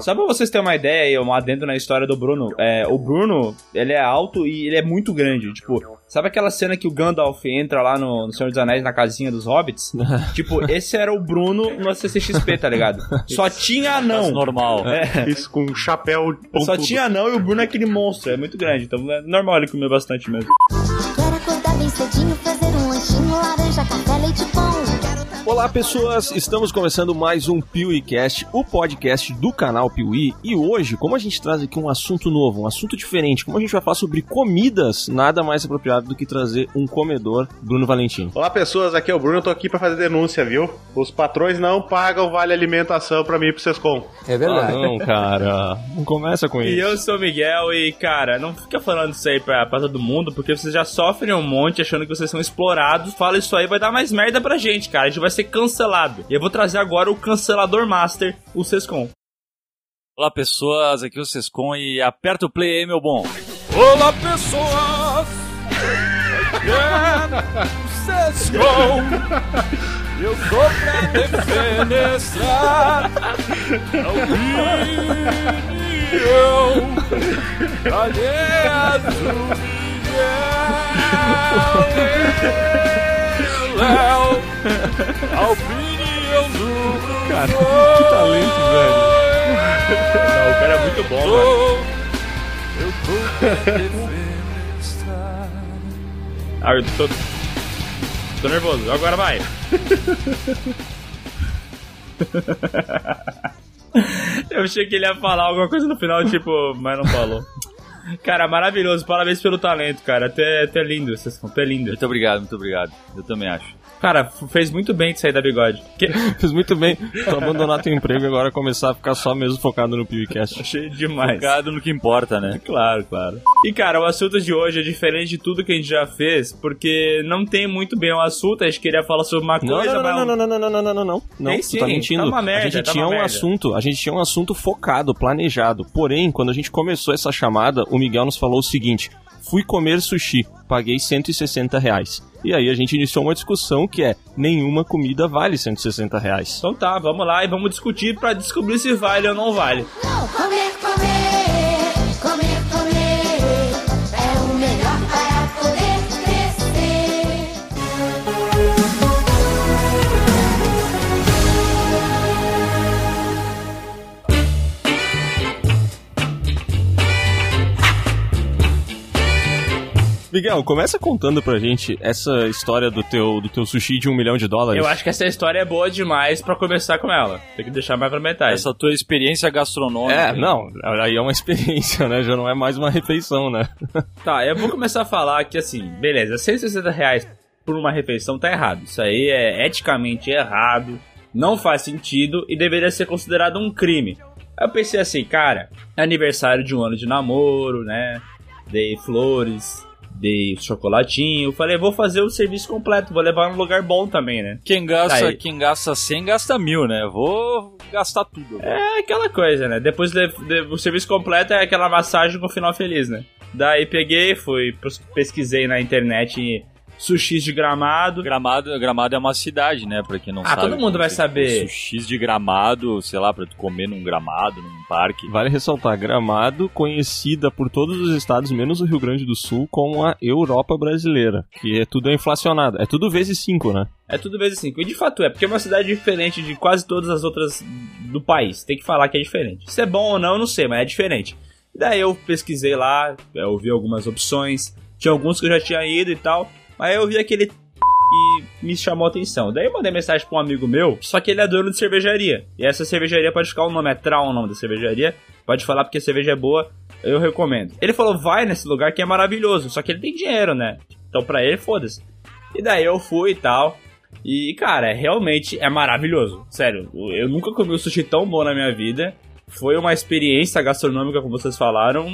Só pra vocês terem uma ideia aí, um adendo na história do Bruno, é, o Bruno, ele é alto e ele é muito grande, tipo, sabe aquela cena que o Gandalf entra lá no, no Senhor dos Anéis, na casinha dos hobbits? tipo, esse era o Bruno no CCXP, tá ligado? Só tinha anão. normal. É, Isso com um chapéu só pontudo. tinha anão e o Bruno é aquele monstro, é muito grande, então é normal ele comer bastante mesmo. Quero acordar bem cedinho, fazer um lanchinho, laranja. Olá pessoas, estamos começando mais um PeeWeeCast, o podcast do canal Piuí. E hoje, como a gente traz aqui um assunto novo, um assunto diferente, como a gente vai falar sobre comidas, nada mais apropriado do que trazer um comedor, Bruno Valentim. Olá pessoas, aqui é o Bruno, eu tô aqui pra fazer denúncia, viu? Os patrões não pagam vale alimentação pra mim e pro Sescom. É Ah, verdade. não, cara, não começa com E isso. eu sou o Miguel e, cara, não fica falando isso aí pra, pra todo mundo, porque vocês já sofrem um monte achando que vocês são explorados. Fala isso aí, vai dar mais merda pra gente, cara. A gente vai ser cancelado. E eu vou trazer agora o cancelador master, o Sescom. Olá, pessoas. Aqui é o Sescon e aperta o play aí, meu bom. Olá pessoas! É Sescom! Eu tô pra defenestrar a opinião alheia do Léo. A opinião do Cara, que talento, velho. Não, o cara é muito bom, mano. Eu. Ah, eu tô... Tô nervoso. Agora vai. eu achei que ele ia falar alguma coisa no final, tipo, mas não falou. Cara, maravilhoso. Parabéns pelo talento, cara. Até, até lindo, Sescom. Até lindo. Muito obrigado, muito obrigado. Eu também acho. Cara, fez muito bem de sair da bigode. Que... Fiz muito bem. Tu abandonar teu emprego e agora começar a ficar só mesmo focado no PewCast. Achei demais. Focado no que importa, né? Claro, claro. E cara, o assunto de hoje é diferente de tudo que a gente já fez, porque não tem muito bem o assunto. A gente queria falar sobre uma Não, coisa, não, mas. não, não, não, não, não, não, não, não, não. Não, Tem tu sim, tá mentindo. tá uma merda, a gente tá tinha uma um merda. assunto, a gente tinha um assunto focado, planejado. Porém, quando a gente começou essa chamada, o Miguel nos falou o seguinte: fui comer sushi, paguei 160 reais. E aí a gente iniciou uma discussão que é nenhuma comida vale 160 reais. Então tá, vamos lá e vamos discutir pra descobrir se vale ou não vale. Comer, comer, Miguel, começa contando pra gente essa história do teu, do teu sushi de um milhão de dólares. Eu acho que essa história é boa demais pra começar com ela. Tem que deixar mais pra metade. Essa tua experiência gastronômica. É, não, aí é uma experiência, né? Já não é mais uma refeição, né? Tá, eu vou começar a falar que assim, beleza, 160 reais por uma refeição tá errado. Isso aí é eticamente errado, não faz sentido e deveria ser considerado um crime. Aí eu pensei assim, cara, é aniversário de um ano de namoro, né? Dei flores, dei chocolatinho. Falei, vou fazer o serviço completo, vou levar num lugar bom também, né? Quem gasta, Aí. quem gasta 100 gasta mil, né? Vou gastar tudo. agora. É aquela coisa, né? Depois de- de- o serviço completo é aquela massagem com final feliz, né? Daí peguei, fui, pes- pesquisei na internet sushis de gramado. Gramado, Gramado é uma cidade, né? Pra quem não Ah, sabe. todo mundo vai saber. Sushis de gramado, sei lá, pra tu comer num gramado, num parque. Vale ressaltar, Gramado conhecida por todos os estados, menos o Rio Grande do Sul, como a Europa brasileira, que é tudo inflacionado. É tudo vezes 5, né? É tudo vezes cinco. E de fato é, porque é uma cidade diferente de quase todas as outras do país. Tem que falar que é diferente. Se é bom ou não, eu não sei, mas é diferente. Daí eu pesquisei lá, eu vi algumas opções. Tinha alguns que eu já tinha ido e tal. Mas eu vi aquele que me chamou a atenção. Daí eu mandei mensagem pra um amigo meu, só que ele é dono de cervejaria. E essa cervejaria pode ficar o nome, é Trau o nome da cervejaria. Pode falar porque a cerveja é boa, eu recomendo. Ele falou, vai nesse lugar que é maravilhoso, só que ele tem dinheiro, né? Então pra ele, foda-se. E daí eu fui e tal. E, cara, realmente é maravilhoso. Sério, eu nunca comi um sushi tão bom na minha vida. Foi uma experiência gastronômica, como vocês falaram,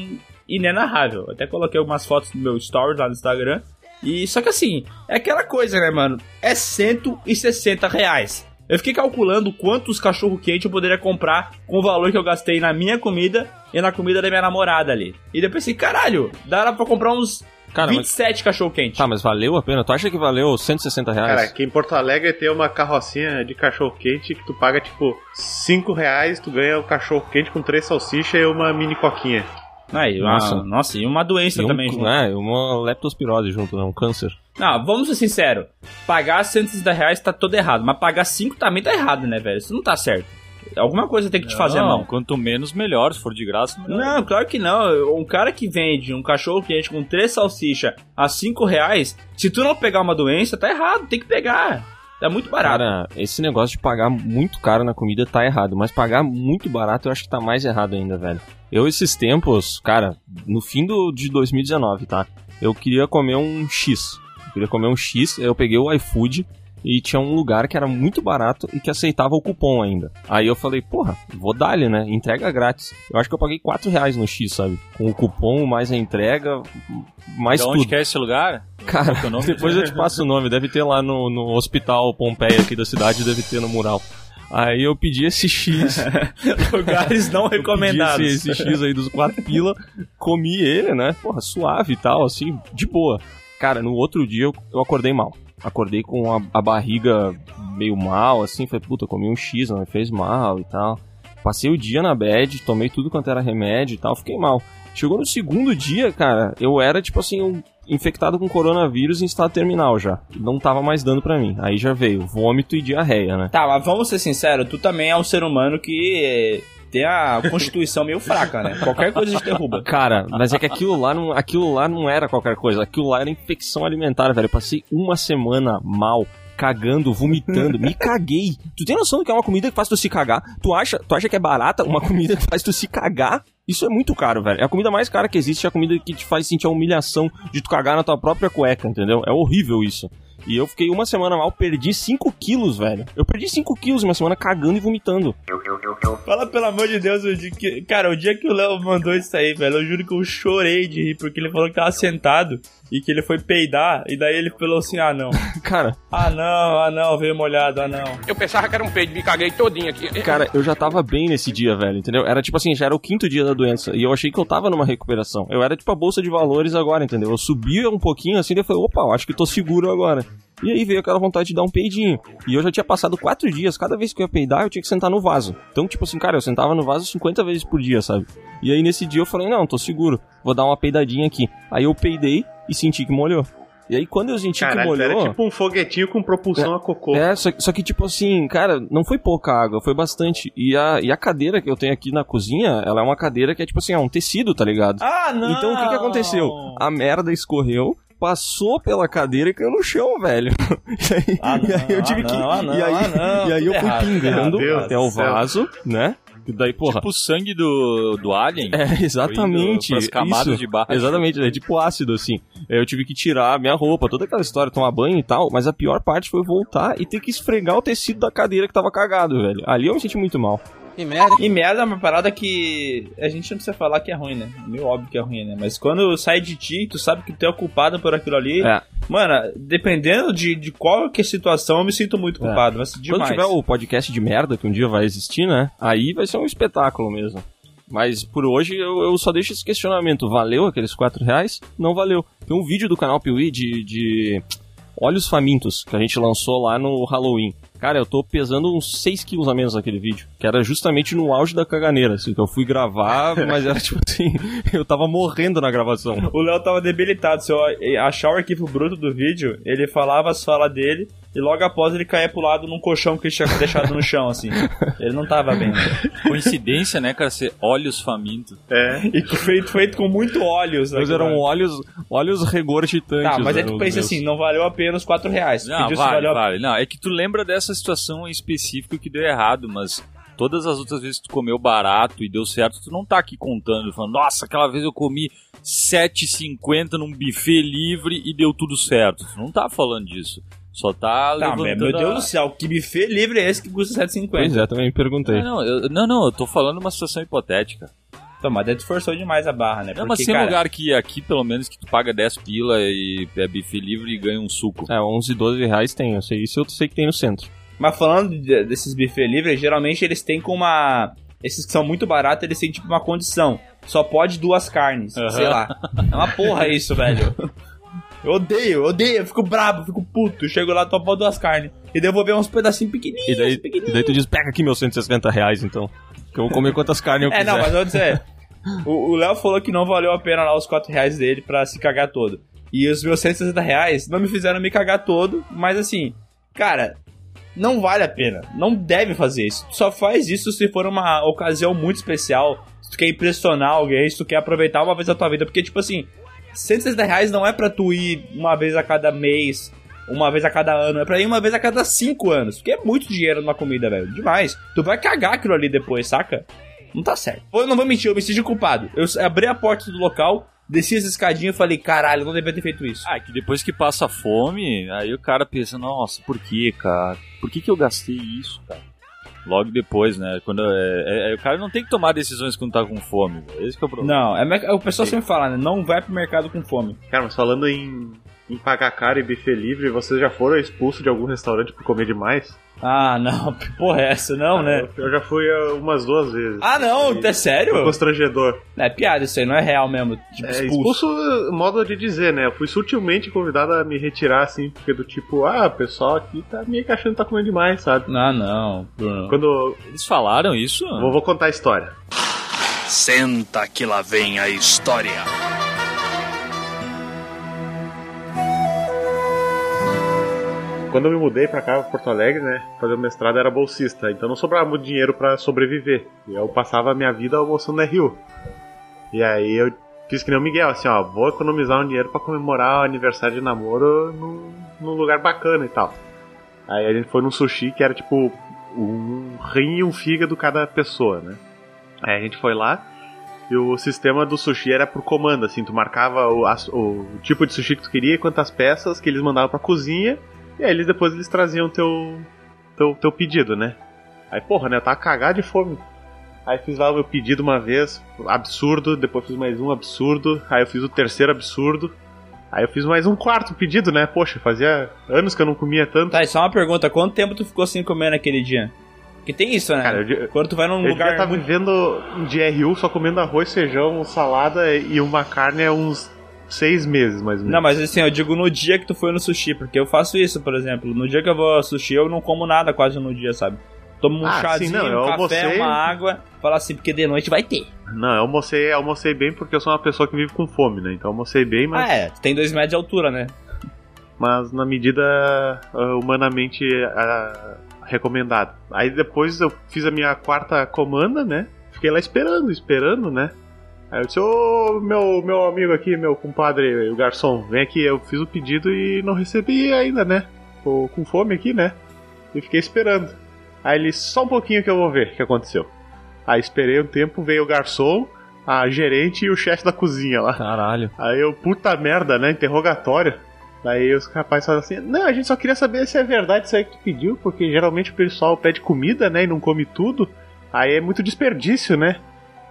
inenarrável. Até coloquei algumas fotos no meu stories lá no Instagram. E só que assim, é aquela coisa, né, mano? É 160 reais. Eu fiquei calculando quantos cachorro quente eu poderia comprar com o valor que eu gastei na minha comida e na comida da minha namorada ali. E depois pensei, caralho, dá pra comprar uns Cara, mas, 27 cachorro-quente. tá, mas valeu a pena? Tu acha que valeu 160 reais? Cara, aqui em Porto Alegre tem uma carrocinha de cachorro quente que tu paga tipo 5 reais, tu ganha o cachorro quente com três salsichas e uma mini coquinha. Aí, uma- Nossa. nossa. e uma doença E um- também. junto. É, uma leptospirose junto, né? Um câncer. Não, vamos ser sinceros. Pagar 160 reais tá todo errado. Mas pagar 5 também tá errado, né, velho? Isso não tá certo. Alguma coisa tem que te fazer Não, mal. Quanto menos, melhor. Se for de graça, melhor. Não, claro que não. Um cara que vende um cachorro quente com três salsichas a 5 reais, se tu não pegar uma doença, tá errado. Tem que pegar. É muito barato. Cara, esse negócio de pagar muito caro na comida tá errado, mas pagar muito barato eu acho que tá mais errado ainda, velho. Eu, esses tempos, cara, no fim do, de 2019, tá? Eu queria comer um X. Eu queria comer um X, eu peguei o iFood e tinha um lugar que era muito barato e que aceitava o cupom ainda. Aí eu falei, porra, vou dar-lhe, né? Entrega grátis. Eu acho que eu paguei 4 reais no X, sabe? Com o cupom, mais a entrega, mais De tudo. onde que é esse lugar? Cara, depois eu te passo o nome, deve ter lá no, no hospital Pompeia aqui da cidade, deve ter no mural. Aí eu pedi esse X, Lugares não recomendados. esse, esse X aí dos 4 pila, comi ele, né? Porra, suave e tal, assim, de boa. Cara, no outro dia eu, eu acordei mal. Acordei com a, a barriga meio mal, assim, falei, puta, comi um X, não me fez mal e tal. Passei o dia na bed, tomei tudo quanto era remédio e tal, fiquei mal. Chegou no segundo dia, cara, eu era tipo assim, um infectado com coronavírus em estado terminal já. Não tava mais dando pra mim. Aí já veio vômito e diarreia, né? Tá, mas vamos ser sinceros, tu também é um ser humano que tem a constituição meio fraca, né? Qualquer coisa te derruba. Cara, mas é que aquilo lá não, aquilo lá não era qualquer coisa. Aquilo lá era infecção alimentar, velho. Eu passei uma semana mal. Cagando, vomitando, me caguei. Tu tem noção do que é uma comida que faz tu se cagar? Tu acha, tu acha que é barata uma comida que faz tu se cagar? Isso é muito caro, velho. É a comida mais cara que existe, é a comida que te faz sentir a humilhação de tu cagar na tua própria cueca, entendeu? É horrível isso. E eu fiquei uma semana mal, perdi 5 quilos, velho. Eu perdi 5 quilos uma semana cagando e vomitando. Fala pelo amor de Deus, o dia que, cara, o dia que o Léo mandou isso aí, velho, eu juro que eu chorei de rir, porque ele falou que tava sentado e que ele foi peidar, e daí ele falou assim: ah não, Cara, ah não, ah não, veio molhado, ah não. Eu pensava que era um peido, me caguei todinho aqui. Cara, eu já tava bem nesse dia, velho, entendeu? Era tipo assim, já era o quinto dia da doença. E eu achei que eu tava numa recuperação. Eu era tipo a bolsa de valores agora, entendeu? Eu subia um pouquinho assim, daí eu falei, opa, eu acho que tô seguro agora. E aí veio aquela vontade de dar um peidinho. E eu já tinha passado quatro dias, cada vez que eu ia peidar, eu tinha que sentar no vaso. Então, tipo assim, cara, eu sentava no vaso 50 vezes por dia, sabe? E aí nesse dia eu falei, não, tô seguro, vou dar uma peidadinha aqui. Aí eu peidei e senti que molhou. E aí quando eu senti que Caralho, molhou. era tipo um foguetinho com propulsão a cocô. É, só, só que, tipo assim, cara, não foi pouca água, foi bastante. E a, e a cadeira que eu tenho aqui na cozinha, ela é uma cadeira que é, tipo assim, é um tecido, tá ligado? Ah não! Então o que que aconteceu? A merda escorreu, passou pela cadeira e caiu no chão, velho. E aí, Ah, não, e aí eu tive ah, que. não, ah, não, e aí, não, e aí eu fui errado, pingando até o vaso, né? E daí, porra. Tipo o sangue do, do Alien. É, exatamente. Pras camadas isso. de baixo. Exatamente, é tipo ácido, assim. Eu tive que tirar minha roupa, toda aquela história, tomar banho e tal, mas a pior parte foi voltar e ter que esfregar o tecido da cadeira que tava cagado, velho. Ali eu me senti muito mal. Que merda. E merda é uma parada que a gente não precisa falar que é ruim, né? É meio óbvio que é ruim, né? Mas quando sai de ti, tu sabe que tu é culpado por aquilo ali. É. Mano, dependendo de, de qual que é a situação, eu me sinto muito É. culpado. Mas Quando demais. tiver o podcast de merda, que um dia vai existir, né? Aí vai ser um espetáculo mesmo. Mas por hoje eu, eu só deixo esse questionamento. Valeu aqueles 4 reais? Não valeu. Tem um vídeo do canal Piuí de, de Olhos Famintos, que a gente lançou lá no Halloween. Cara, eu tô pesando uns 6 quilos a menos naquele vídeo. Que era justamente no auge da caganeira. Assim, que eu fui gravar, mas era tipo assim, eu tava morrendo na gravação. O Léo tava debilitado. Se eu achar o arquivo bruto do vídeo, ele falava as falas dele e logo após ele caía pro lado num colchão que ele tinha deixado no chão, assim. Ele não tava bem, né? Coincidência, né, cara? Ser olhos famintos. É. E que feito, feito com muito óleo. sabe? Mas eram olhos, olhos regorgitantes. Tá, mas aí né, tu pensa meus. assim, não valeu a pena os 4 reais. Não, vale, valeu a vale. Não, é que tu lembra dessa situação em específico que deu errado, mas todas as outras vezes que tu comeu barato e deu certo, tu não tá aqui contando, falando, nossa, aquela vez eu comi 7,50 num buffet livre e deu tudo certo. Tu não tá falando disso. Só tá, Tá, levantando meu Deus a- do céu, que buffet livre é esse que custa 7,50? Pois é, também me perguntei. Ah, não, eu, não, não, eu tô falando uma situação hipotética. Então, mas daí tu forçou demais a barra, né? Não, mas tem um cara, lugar que aqui, pelo menos, que tu paga 10 pila e é buffet livre e ganha um suco. É, 11, 12 reais tem, eu sei isso, eu sei que tem no centro. Mas falando de- desses buffet livres, geralmente eles têm com uma. Esses que são muito baratos, eles têm tipo uma condição. Só pode duas carnes, sei lá. É uma porra isso, velho. Eu odeio, eu odeio, eu fico brabo, fico puto. Eu chego lá, topo duas carnes. E devolver uns pedacinhos pequenininhos. E daí, pequenininhos. e daí tu diz, pega aqui meus 160 reais, então. Que eu vou comer quantas carnes eu É, quiser. não, mas eu vou dizer. O o Léo falou que não valeu a pena lá os 4 reais dele pra se cagar todo. E os meus 160 reais não me fizeram me cagar todo, mas assim, cara, não vale a pena. Não deve fazer isso. Tu só faz isso se for uma ocasião muito especial. Se tu quer impressionar alguém, se tu quer aproveitar uma vez a tua vida. Porque, tipo assim, 160 reais não é pra tu ir uma vez a cada mês, uma vez a cada ano, é pra ir uma vez a cada 5 anos. Porque é muito dinheiro numa comida, velho. Demais. Tu vai cagar aquilo ali depois, saca? Não tá certo. Eu não vou mentir, eu me sinto culpado. Eu abri a porta do local, desci as escadinhas e falei, caralho, não devia ter feito isso. Ah, que depois que passa fome, aí o cara pensa, nossa, por que, cara? Por que, que eu gastei isso, cara? Logo depois, né? Quando é, é- é- o cara não tem que tomar decisões quando tá com fome, velho. Esse que é o problema. Não, é, o pessoal sempre fala, né? Não vai pro mercado com fome. Cara, mas falando em, em pagar caro e buffet livre, vocês já foram expulsos de algum restaurante por comer demais? Ah, não, porra é essa? Não, né? Eu, eu já fui ah, umas duas vezes. Ah, não, é Foi sério? constrangedor. É piada isso aí, não é real mesmo. Tipo, É, expulso. expulso, modo de dizer, né? Eu fui sutilmente convidado a me retirar, assim, porque do tipo, ah, o pessoal aqui tá meio que achando que tá comendo demais, sabe? Ah, não, Bruno. Quando. Eles falaram isso? Vou, vou contar a história. Senta que lá vem a história. Quando eu me mudei pra cá, Porto Alegre, né? Fazer o mestrado era bolsista, então não sobrava muito dinheiro pra sobreviver. E eu passava a minha vida almoçando na Rio. E aí eu fiz que nem o Miguel, assim, ó, vou economizar um dinheiro pra comemorar o aniversário de namoro num, num lugar bacana e tal. Aí a gente foi num sushi que era tipo um rim e um fígado cada pessoa, né? Aí a gente foi lá e o sistema do sushi era por comando, assim, tu marcava o, o tipo de sushi que tu queria, quantas peças que eles mandavam pra cozinha, e aí eles depois eles traziam teu, teu, teu pedido, né? Aí, porra, né, eu tava cagado de fome. Aí fiz lá o meu pedido uma vez, absurdo, depois fiz mais um absurdo, aí eu fiz o terceiro absurdo, aí eu fiz mais um quarto pedido, né? Poxa, fazia anos que eu não comia tanto. Tá, e só uma pergunta, quanto tempo tu ficou sem comer naquele dia? Que tem isso, né? Cara, eu Quando tu vai num Eu lugar estar muito... vivendo de RU só comendo arroz, feijão, salada e uma carne há uns seis meses, mais ou menos. Não, mas assim, eu digo no dia que tu foi no sushi, porque eu faço isso, por exemplo. No dia que eu vou ao sushi, eu não como nada quase no dia, sabe? Tomo um Ah, chazinho, sim, não, um café, almocei- uma água, fala assim, porque de noite vai ter. Não, eu almocei, almocei bem porque eu sou uma pessoa que vive com fome, né? Então eu almocei bem, mas, Ah, é, tu tem dois metros de altura, né? mas na medida ah, humanamente ah, recomendada. Aí depois eu fiz a minha quarta comanda, né? Fiquei lá esperando, esperando, né? Aí eu disse, ô meu, meu amigo aqui, meu compadre, o garçom, vem aqui, eu fiz o pedido e não recebi ainda, né? Tô com fome aqui, né? E fiquei esperando. Aí ele, só um pouquinho que eu vou ver o que aconteceu. Aí esperei um tempo, veio o garçom, a gerente e o chefe da cozinha lá. Caralho. Aí eu, puta merda, né? Interrogatório. Daí os rapazes falam assim: Não, a gente só queria saber se é verdade isso aí que tu pediu, porque geralmente o pessoal pede comida, né? E não come tudo. Aí é muito desperdício, né?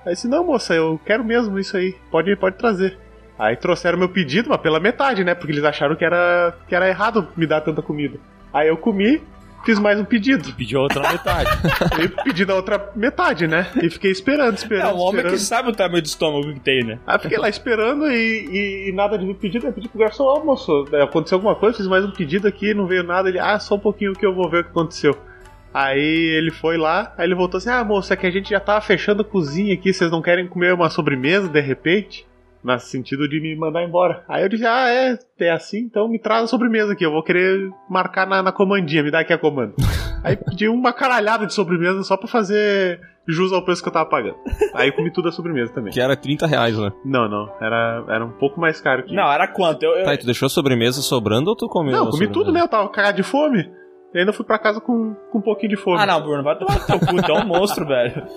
Aí disse: Não, moça, eu quero mesmo isso aí. Pode, pode trazer. Aí trouxeram meu pedido, mas pela metade, né? Porque eles acharam que era, que era errado me dar tanta comida. Aí eu comi, fiz mais um pedido. Pediu a outra metade. E pedi da outra metade, né? E fiquei esperando, É, esperando. o homem esperando. que sabe o tamanho do estômago que tem, né? Aí fiquei lá esperando e, e- e nada de me pedido. Eu pedi pro garçom, ó, moço, é, aconteceu alguma coisa, fiz mais um pedido aqui, não veio nada. Ele, ah, só um pouquinho que eu vou ver o que aconteceu. Aí ele foi lá, aí ele voltou assim, ah, moço, é que a gente já tava fechando a cozinha aqui, vocês não querem comer uma sobremesa de repente? No sentido de me mandar embora. Aí eu disse, ah, é, é assim, então me traz a sobremesa aqui, eu vou querer marcar na, na comandinha, me dá aqui a comanda. Aí pedi uma caralhada de sobremesa só pra fazer jus ao preço que eu tava pagando. Aí comi tudo a sobremesa também. Que era 30 reais, né? Não, não. Era, era um pouco mais caro que Não, era quanto? Eu, eu- Tá, e tu deixou a sobremesa sobrando ou tu comeu? Não, comi sobremesa? tudo, né? Eu tava cagado de fome. E ainda fui pra casa com, com um pouquinho de fome. Ah, não, Bruno, vai tomar no teu cu, tu é um monstro, velho.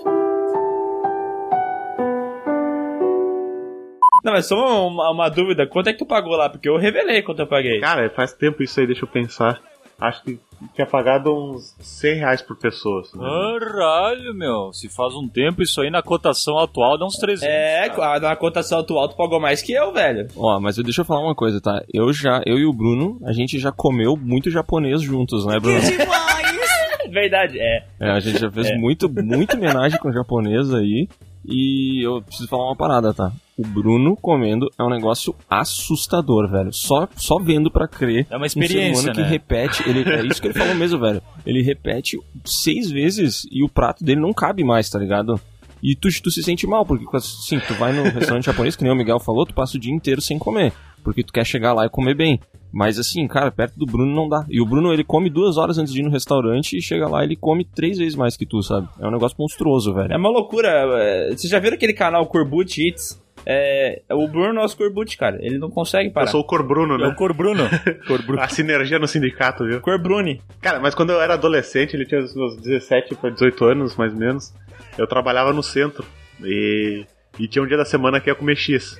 Não, mas só uma, uma dúvida, quanto é que tu pagou lá? Porque eu revelei quanto eu paguei. Cara, faz tempo isso aí, deixa eu pensar. Acho que tinha pagado uns 100 reais por pessoa. assim. Caralho, meu. Se faz um tempo, isso aí na cotação atual dá uns 300. É, cara. na cotação atual tu pagou mais que eu, velho. Ó, mas eu- deixa eu falar uma coisa, tá? Eu já, eu e o Bruno, a gente já comeu muito japonês juntos, né, Bruno? Verdade, é. É, a gente já fez É. muito, muito homenagem com japonês aí. E eu preciso falar uma parada, tá? O Bruno comendo é um negócio assustador, velho. Só, só vendo pra crer. É uma Um ser experiência, humano que né? repete, ele, é isso que ele falou mesmo, velho. Ele repete seis vezes e o prato dele não cabe mais, tá ligado? E tu, tu se sente mal, porque assim, tu vai no restaurante japonês, que nem o Miguel falou, tu passa o dia inteiro sem comer. Porque tu quer chegar lá e comer bem. Mas assim, cara, perto do Bruno não dá. E o Bruno, ele come duas horas antes de ir no restaurante e chega lá e ele come três vezes mais que tu, sabe? É um negócio monstruoso, velho. É uma loucura. é, Vocês já viram aquele canal Corbut Eats? É, o Bruno é o nosso Corbut, cara. Ele não consegue Eu parar. sou o Cor Bruno, É o né? Cor Bruno. Cor Bruno. A sinergia no sindicato, viu? Corbruni. Cara, mas quando eu era adolescente, ele tinha os meus 17 para 18 anos, mais ou menos, eu trabalhava no centro. E, e tinha um dia da semana que ia comer X.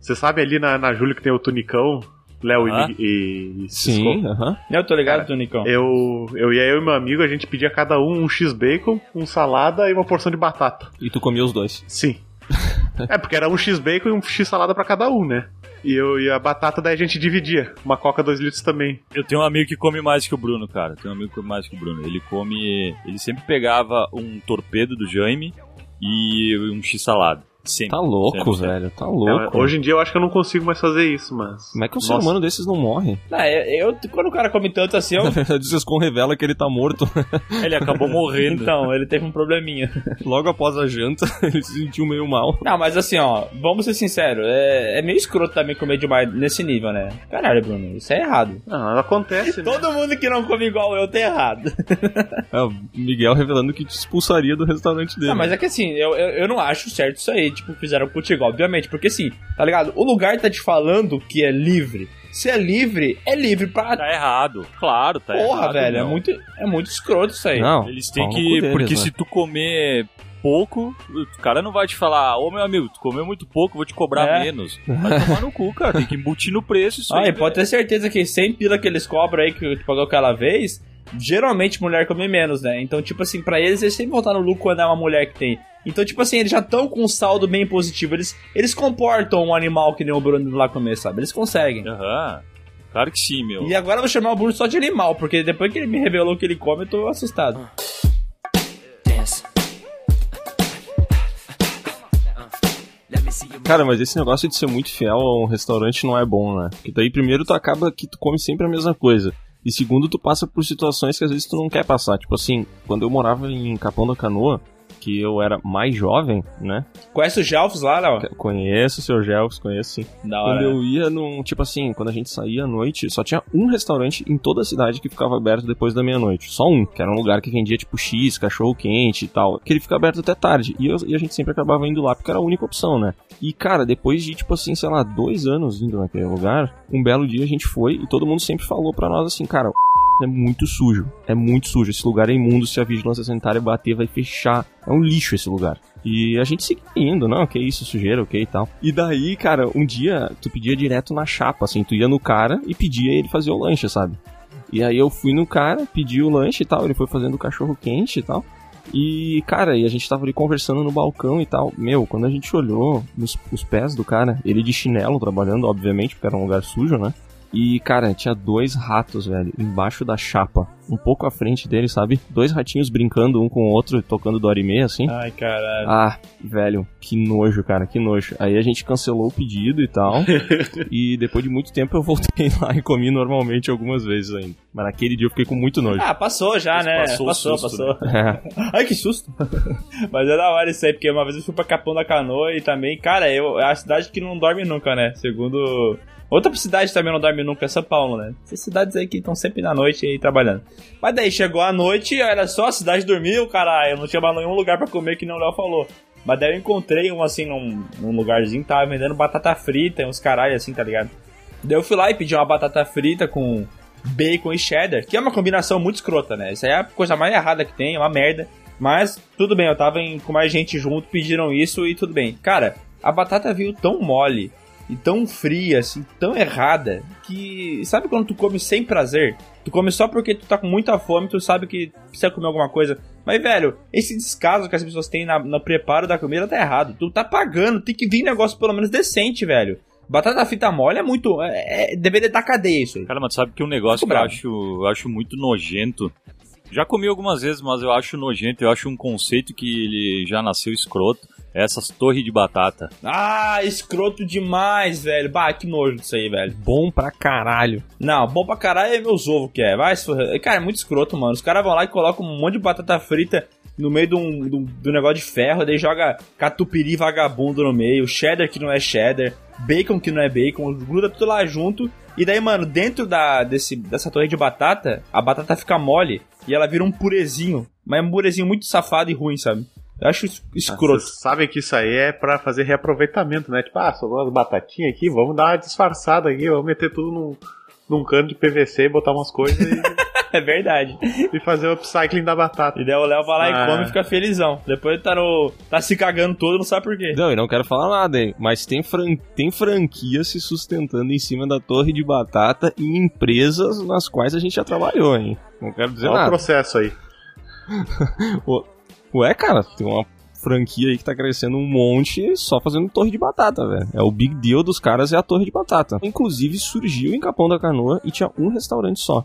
Você sabe ali na, na Júlia que tem o Tunicão, Léo e Ah. E, e Sim, Cisco? aham. Eu tô ligado, Cara, Tunicão. Eu, eu ia eu e meu amigo, a gente pedia cada um um X-Bacon, um salada e uma porção de batata. E tu comia os dois. Sim. é, porque era um X-Bacon e um X-salada pra cada um, né? E, eu, e a batata daí a gente dividia. Uma coca 2 litros também. Eu tenho um amigo que come mais que o Bruno, cara. Tenho um amigo que come mais que o Bruno. Ele come. Ele sempre pegava um torpedo do Jaime e um x-salada. Sempre. Tá louco, sempre, sempre. velho. Tá louco. É, hoje em dia eu acho que eu não consigo mais fazer isso, mas. Como é que um ser Nossa. humano desses não morre? Não, eu, eu- quando o cara come tanto assim, eu. Na verdade, o Sescon revela que ele tá morto. Ele acabou morrendo. então, ele teve um probleminha. Logo após a janta, ele se sentiu meio mal. Não, mas assim, ó, vamos ser sinceros, é, é meio escroto também comer demais nesse nível, né? Caralho, Bruno, isso é errado. Não, acontece, né? Todo mundo que não come igual eu tá errado. É, o Miguel revelando que te expulsaria do restaurante dele. Não, mas é que assim, eu, eu, eu não acho certo isso aí, tipo, fizeram contigo, obviamente, porque assim, tá ligado? O lugar tá te falando que é livre. Se é livre, é livre pra. Tá errado. Claro, tá Porra, errado. velho, é muito, é muito escroto isso aí. Não, Eles têm que. deles, porque né? se tu comer pouco, o cara não vai te falar, ô meu amigo, tu comeu muito pouco, vou te cobrar É. menos. Vai tomar no cu, cara. Tem que embutir no preço isso Ah, aí. e pode ter certeza que 100 pila que eles cobram aí, que tu pagou aquela vez, geralmente mulher come menos, né? Então, tipo assim, pra eles, eles sempre vão estar no lucro quando é uma mulher que tem. Então, tipo assim, eles já estão com um saldo bem positivo. Eles, eles comportam um animal que nem o Bruno lá comer, sabe? Eles conseguem. Aham. Claro que sim, meu. E agora eu vou chamar o Bruno só de animal, porque depois que ele me revelou o que ele come, eu tô assustado. Cara, mas esse negócio de ser muito fiel a um restaurante não é bom, né? Porque daí, primeiro, tu acaba que tu come sempre a mesma coisa. E segundo, tu passa por situações que às vezes tu não quer passar. Tipo assim, quando eu morava em Capão da Canoa, que eu era mais jovem, né? Conhece os Gelfos lá, Léo? Conheço o seu Gelfs, conheço sim. Da Quando hora. eu ia num. Tipo assim, quando a gente saía à noite, só tinha um restaurante em toda a cidade que ficava aberto depois da meia-noite. Só um, que era um lugar que vendia tipo X, cachorro quente e tal. Que ele fica aberto até tarde. E, eu- e a gente sempre acabava indo lá porque era a única opção, né? E cara, depois de tipo assim, sei lá, dois anos indo naquele lugar, um belo dia a gente foi e todo mundo sempre falou pra nós assim, cara. É muito sujo, é muito sujo. Esse lugar é imundo. Se a vigilância sanitária bater, vai fechar. É um lixo esse lugar. E a gente seguia indo, não, que isso, sujeira, ok e tal. E daí, cara, um dia tu pedia direto na chapa, assim, tu ia no cara e pedia ele fazia o lanche, sabe? E aí eu fui no cara, pedi o lanche e tal, ele foi fazendo o cachorro quente e tal. E, cara, e a gente tava ali conversando no balcão e tal. Meu, quando a gente olhou nos, os pés do cara, ele de chinelo trabalhando, obviamente, porque era um lugar sujo, né? E, cara, tinha dois ratos, velho, embaixo da chapa. Um pouco à frente dele, sabe? Dois ratinhos brincando um com o outro, tocando do e assim. Ai, caralho. Ah, velho, que nojo, cara, que nojo. Aí a gente cancelou o pedido e tal. e depois de muito tempo eu voltei lá e comi normalmente algumas vezes ainda. Mas naquele dia eu fiquei com muito nojo. Ah, passou já, né? passou Passou, susto, passou. É. Ai, que susto. Mas é da hora isso aí, porque uma vez eu fui pra Capão da Canoa e também, cara, eu, é a cidade que não dorme nunca, né? Segundo. Outra cidade também não dorme nunca é São Paulo, né? Essas cidades aí que estão sempre na noite aí trabalhando. Mas daí chegou a noite, era só a cidade dormiu, caralho. Não tinha mais nenhum lugar pra comer que não o Léo falou. Mas daí eu encontrei um assim num, num lugarzinho tava vendendo batata frita, uns caralho assim, tá ligado? Daí eu fui lá e pedi uma batata frita com bacon e cheddar, que é uma combinação muito escrota, né? Isso aí é a coisa mais errada que tem, é uma merda. Mas tudo bem, eu tava em- com mais gente junto, pediram isso e tudo bem. Cara, a batata veio tão mole e tão fria, assim, tão errada, que sabe quando tu come sem prazer? Tu come só porque tu tá com muita fome, tu sabe que precisa comer alguma coisa. Mas, velho, esse descaso que as pessoas têm na- no preparo da comida tá errado. Tu tá pagando, tem que vir negócio pelo menos decente, velho. Batata frita mole é muito. É, é- deveria dar cadeia isso aí. Cara, mas sabe que um negócio Fico que eu acho, eu acho muito nojento Já comi algumas vezes, mas eu acho nojento, eu acho um conceito que ele já nasceu escroto. É Essas torres de batata. Ah, escroto demais, velho. Bah, que nojo disso aí, velho. Bom pra caralho. Não, bom pra caralho é meus ovos que é. Vai, cara, é muito escroto, mano. Os caras vão lá e colocam um monte de batata frita no meio de um, de um- de um negócio de ferro, daí joga catupiry vagabundo no meio, cheddar que não é cheddar, bacon que não é bacon, gruda tudo lá junto. E daí, mano, dentro da, desse, dessa torre de batata, a batata fica mole e ela vira um purezinho. Mas é um purezinho muito safado e ruim, sabe? Eu acho es- escroto. Vocês sabem que isso aí é pra fazer reaproveitamento, né? Tipo, ah, sobrou umas batatinhas aqui, vamos dar uma disfarçada aqui, vamos meter tudo num, num cano de PVC, botar umas coisas e, É verdade. e fazer o upcycling da batata. E daí o Léo vai lá e Ah. come e fica felizão. Depois tá, no, tá se cagando todo, não sabe por quê. Não, e não quero falar nada, hein? Mas tem, fran... tem franquia se sustentando em cima da torre de batata em empresas nas quais a gente já trabalhou, hein? Não quero dizer Olha o nada. processo aí. Ué, cara, tem uma franquia aí que tá crescendo um monte só fazendo torre de batata, velho. É o big deal dos caras é a torre de batata. Inclusive surgiu em Capão da Canoa e tinha um restaurante só.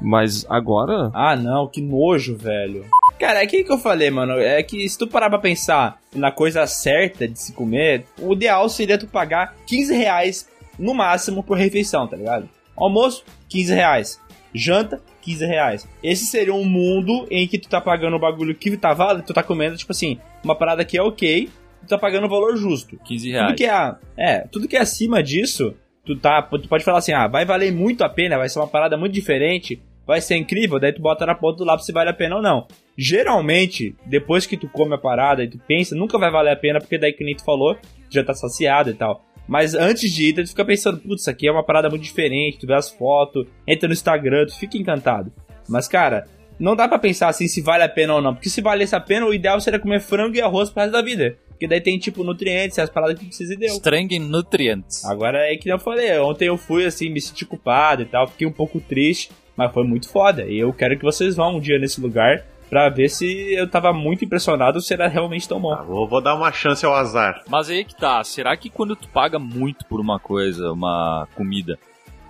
Mas agora, Ah, não, que nojo, velho. Cara, é que que eu falei, mano. É que se tu parar pra pensar na coisa certa de se comer, o ideal seria tu pagar 15 reais no máximo por refeição, tá ligado? Almoço, 15 reais. Janta, 15 reais. Esse seria um mundo em que tu tá pagando o bagulho que tá válido, tu tá comendo, tipo assim, uma parada que é ok, tu tá pagando o valor justo. 15 Tudo reais. que é, é, tudo que é acima disso, tu tá, tu pode falar assim, ah, vai valer muito a pena, vai ser uma parada muito diferente, vai ser incrível, daí tu bota na ponta do lápis se vale a pena ou não. Geralmente, depois que tu come a parada e tu pensa, nunca vai valer a pena, porque daí que nem tu falou, já tá saciado e tal. Mas antes de ir, tu fica pensando, putz, isso aqui é uma parada muito diferente, tu vê as fotos, entra no Instagram, tu fica encantado. Mas, cara, não dá pra pensar assim se vale a pena ou não. Porque se valesse a pena, o ideal seria comer frango e arroz pro resto da vida. Porque daí tem, tipo, nutrientes, as paradas que precisa e deu. Estrangue nutrientes. Agora é que eu falei, ontem eu fui assim, me senti culpado e tal, fiquei um pouco triste, mas foi muito foda. E eu quero que vocês vão um dia nesse lugar pra ver se eu tava muito impressionado ou se era realmente tão bom. Tá, vou, vou dar uma chance ao azar. Mas aí que tá, será que quando tu paga muito por uma coisa, uma comida,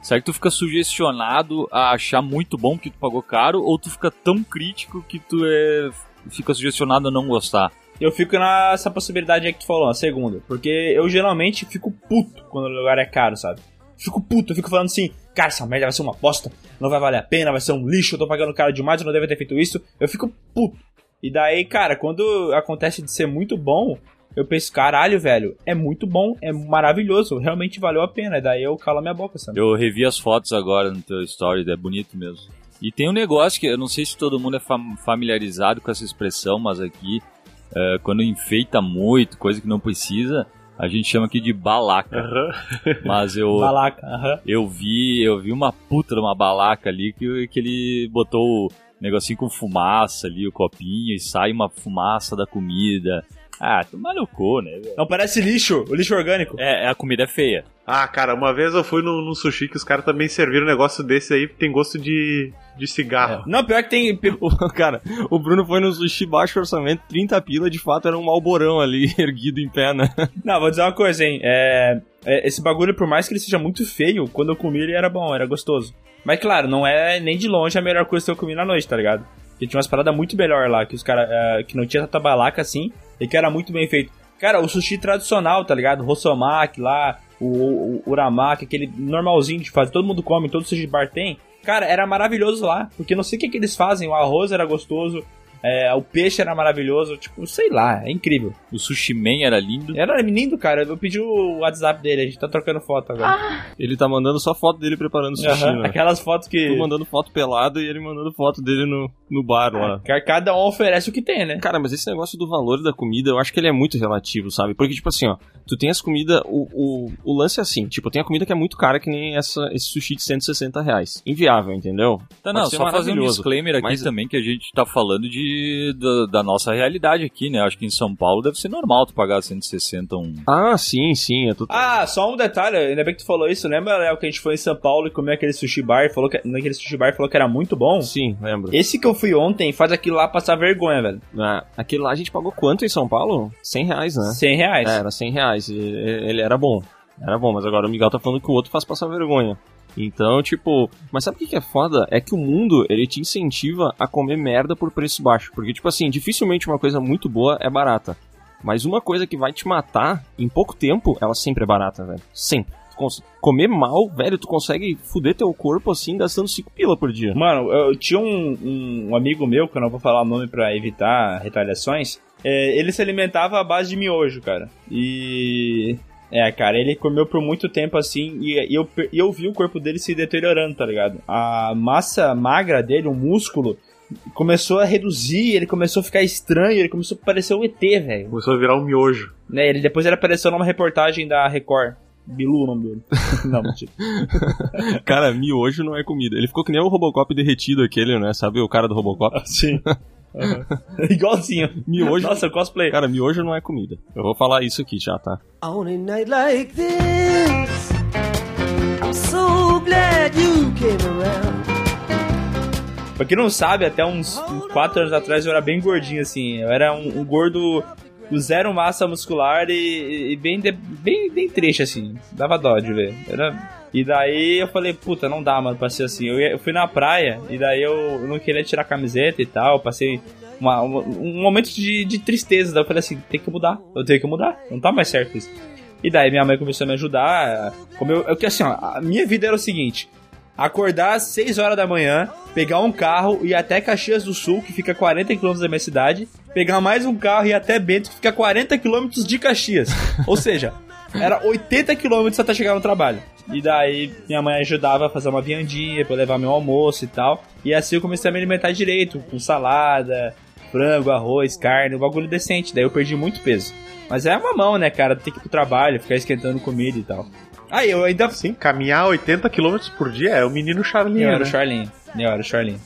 será que tu fica sugestionado a achar muito bom porque tu pagou caro, ou tu fica tão crítico que tu é, fica sugestionado a não gostar? Eu fico nessa possibilidade aí que tu falou, a segunda. Porque eu geralmente fico puto quando o lugar é caro, sabe? Fico puto, eu fico falando assim, cara, essa merda vai ser uma bosta, não vai valer a pena, vai ser um lixo, eu tô pagando caro demais, eu não devo ter feito isso. Eu fico puto. E daí, cara, quando acontece de ser muito bom, eu penso, caralho, velho, é muito bom, é maravilhoso, realmente valeu a pena. E daí eu calo a minha boca, sabe? Eu revi as fotos agora no teu story, é bonito mesmo. E tem um negócio que eu não sei se todo mundo é fam- familiarizado com essa expressão, mas aqui, é, quando enfeita muito, coisa que não precisa, a gente chama aqui de balaca. Aham. Mas eu, Balaca, aham. eu vi eu vi uma puta de uma balaca ali que, que ele botou o negocinho com fumaça ali, o copinho, e sai uma fumaça da comida. Ah, tu malucou, né? Não parece lixo, o lixo orgânico. É, a comida é feia. Ah, cara, uma vez eu fui num, num sushi que os caras também serviram um negócio desse aí que tem gosto de, de cigarro. Não, pior que tem. o, cara, o Bruno foi no sushi baixo orçamento, 30 pila, de fato era um malborão ali, erguido em pé, né? Não, vou dizer uma coisa, hein. É, é, esse bagulho, por mais que ele seja muito feio, quando eu comi ele era bom, era gostoso. Mas claro, não é nem de longe a melhor coisa que eu comi na noite, tá ligado? Porque tinha umas paradas muito melhor lá, que os caras. que não tinha tanta balaca assim, e que era muito bem feito. Cara, o sushi tradicional, tá ligado? Rossomaki lá, o, o, o uramaki, aquele normalzinho de fazer, todo mundo come, todo sushi bar tem. Cara, era maravilhoso lá, porque não sei o que, que eles fazem, o arroz era gostoso, é, o peixe era maravilhoso, tipo, sei lá, é incrível. O sushi man era lindo. Era lindo, cara. Eu pedi o WhatsApp dele, a gente tá trocando foto agora. Ele tá mandando só foto dele preparando o sushi, né? Aquelas fotos que. Eu mandando foto pelado e ele mandando foto dele no, no bar lá. que Cada um oferece o que tem, né? Cara, mas esse negócio do valor da comida, eu acho que ele é muito relativo, sabe? Porque, tipo assim, ó, tu tem as comidas, o, o, o lance é assim, tipo, tem a comida que é muito cara, que nem essa, esse sushi de 160 reais. Inviável, entendeu? Tá, não, só fazer um disclaimer aqui mas- também que a gente tá falando de, da, da nossa realidade aqui, né? Acho que em São Paulo deve ser normal tu pagar 160 um. Ah, sim, sim, é tudo... Ah, só um detalhe, ainda bem que tu falou isso. Lembra, Léo, que a gente foi em São Paulo e comeu aquele sushi bar e falou que, naquele sushi bar falou que era muito bom? Sim, lembro. Esse que eu fui ontem faz aquilo lá passar vergonha, velho. Ah, aquele lá a gente pagou quanto em São Paulo? 100 reais, né? 100 reais. É, era 100 reais. e- Ele era bom. Era bom, mas agora o Miguel tá falando que o outro faz passar vergonha. Então, tipo, mas sabe o que é foda? É que o mundo, ele te incentiva a comer merda por preço baixo. Porque, tipo assim, dificilmente uma coisa muito boa é barata. Mas uma coisa que vai te matar em pouco tempo, ela sempre é barata, velho. Sempre. Comer mal, velho, tu consegue fuder teu corpo assim, gastando 5 pila por dia. Mano, eu tinha um, um amigo meu, que eu não vou falar o nome pra evitar retaliações, é, ele se alimentava à base de miojo, cara. E. É, cara, ele comeu por muito tempo assim e, e eu, e eu vi o corpo dele se deteriorando, tá ligado? A massa magra dele, o músculo, começou a reduzir, ele começou a ficar estranho, ele começou a parecer um ET, velho. Começou a virar um miojo. Né, ele, depois ele apareceu numa reportagem da Record. Bilu o nome dele. não, mentira. Cara, miojo não é comida. Ele ficou que nem o Robocop derretido aquele, né? Sabe o cara do Robocop? Sim. Igualzinho. Miojo. Nossa, cosplay. Cara, miojo não é comida. Eu vou falar isso aqui já, tá? On a night like this, I'm so glad you came around. Pra quem não sabe, até uns 4 anos atrás eu era bem gordinho, assim. Eu era um, um gordo com zero massa muscular e, e bem, de- bem, bem trecho, assim. Dava dó de ver. Era... E daí eu falei, puta, não dá, mano, pra ser assim. Eu, ia- eu fui na praia e daí eu, eu não queria tirar a camiseta e tal. Passei uma- uma- um momento de, de tristeza. Daí eu falei assim, tem que mudar. Eu tenho que mudar. Não tá mais certo isso. E daí minha mãe começou a me ajudar. Como eu, eu que assim, ó, a minha vida era o seguinte: acordar às 6 horas da manhã, pegar um carro e ir até Caxias do Sul, que fica a 40 km da minha cidade, pegar mais um carro e ir até Bento, que fica a 40 km de Caxias. Ou seja, era 80 km até chegar no trabalho. E daí minha mãe ajudava a fazer uma viandinha pra levar meu almoço e tal. E assim eu comecei a me alimentar direito, com salada, frango, arroz, carne, um bagulho decente. Daí eu perdi muito peso. Mas é uma mão, né, cara? Tem que ir pro trabalho, ficar esquentando comida e tal. Aí eu ainda Sim, caminhar 80 km por dia é o menino Charlinho, eu era né? o Charlinho. Eu era o Charlinho.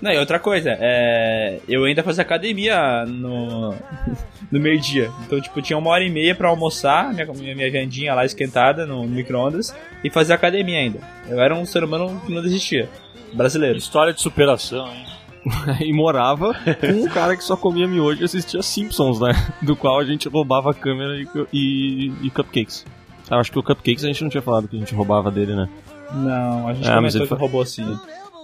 Não, e outra coisa, é, eu ainda fazia academia no, no meio-dia. Então, tipo, tinha uma hora e meia pra almoçar, minha, minha, minha viandinha lá esquentada no micro-ondas, e fazer academia ainda. Eu era um ser humano que não desistia. Brasileiro. História de superação, hein? e morava com um cara que só comia miojo e assistia Simpsons, né? Do qual a gente roubava a câmera e, e, e cupcakes. Eu acho que o cupcakes a gente não tinha falado que a gente roubava dele, né? Não, a gente É, mas comentou ele que roubou sim.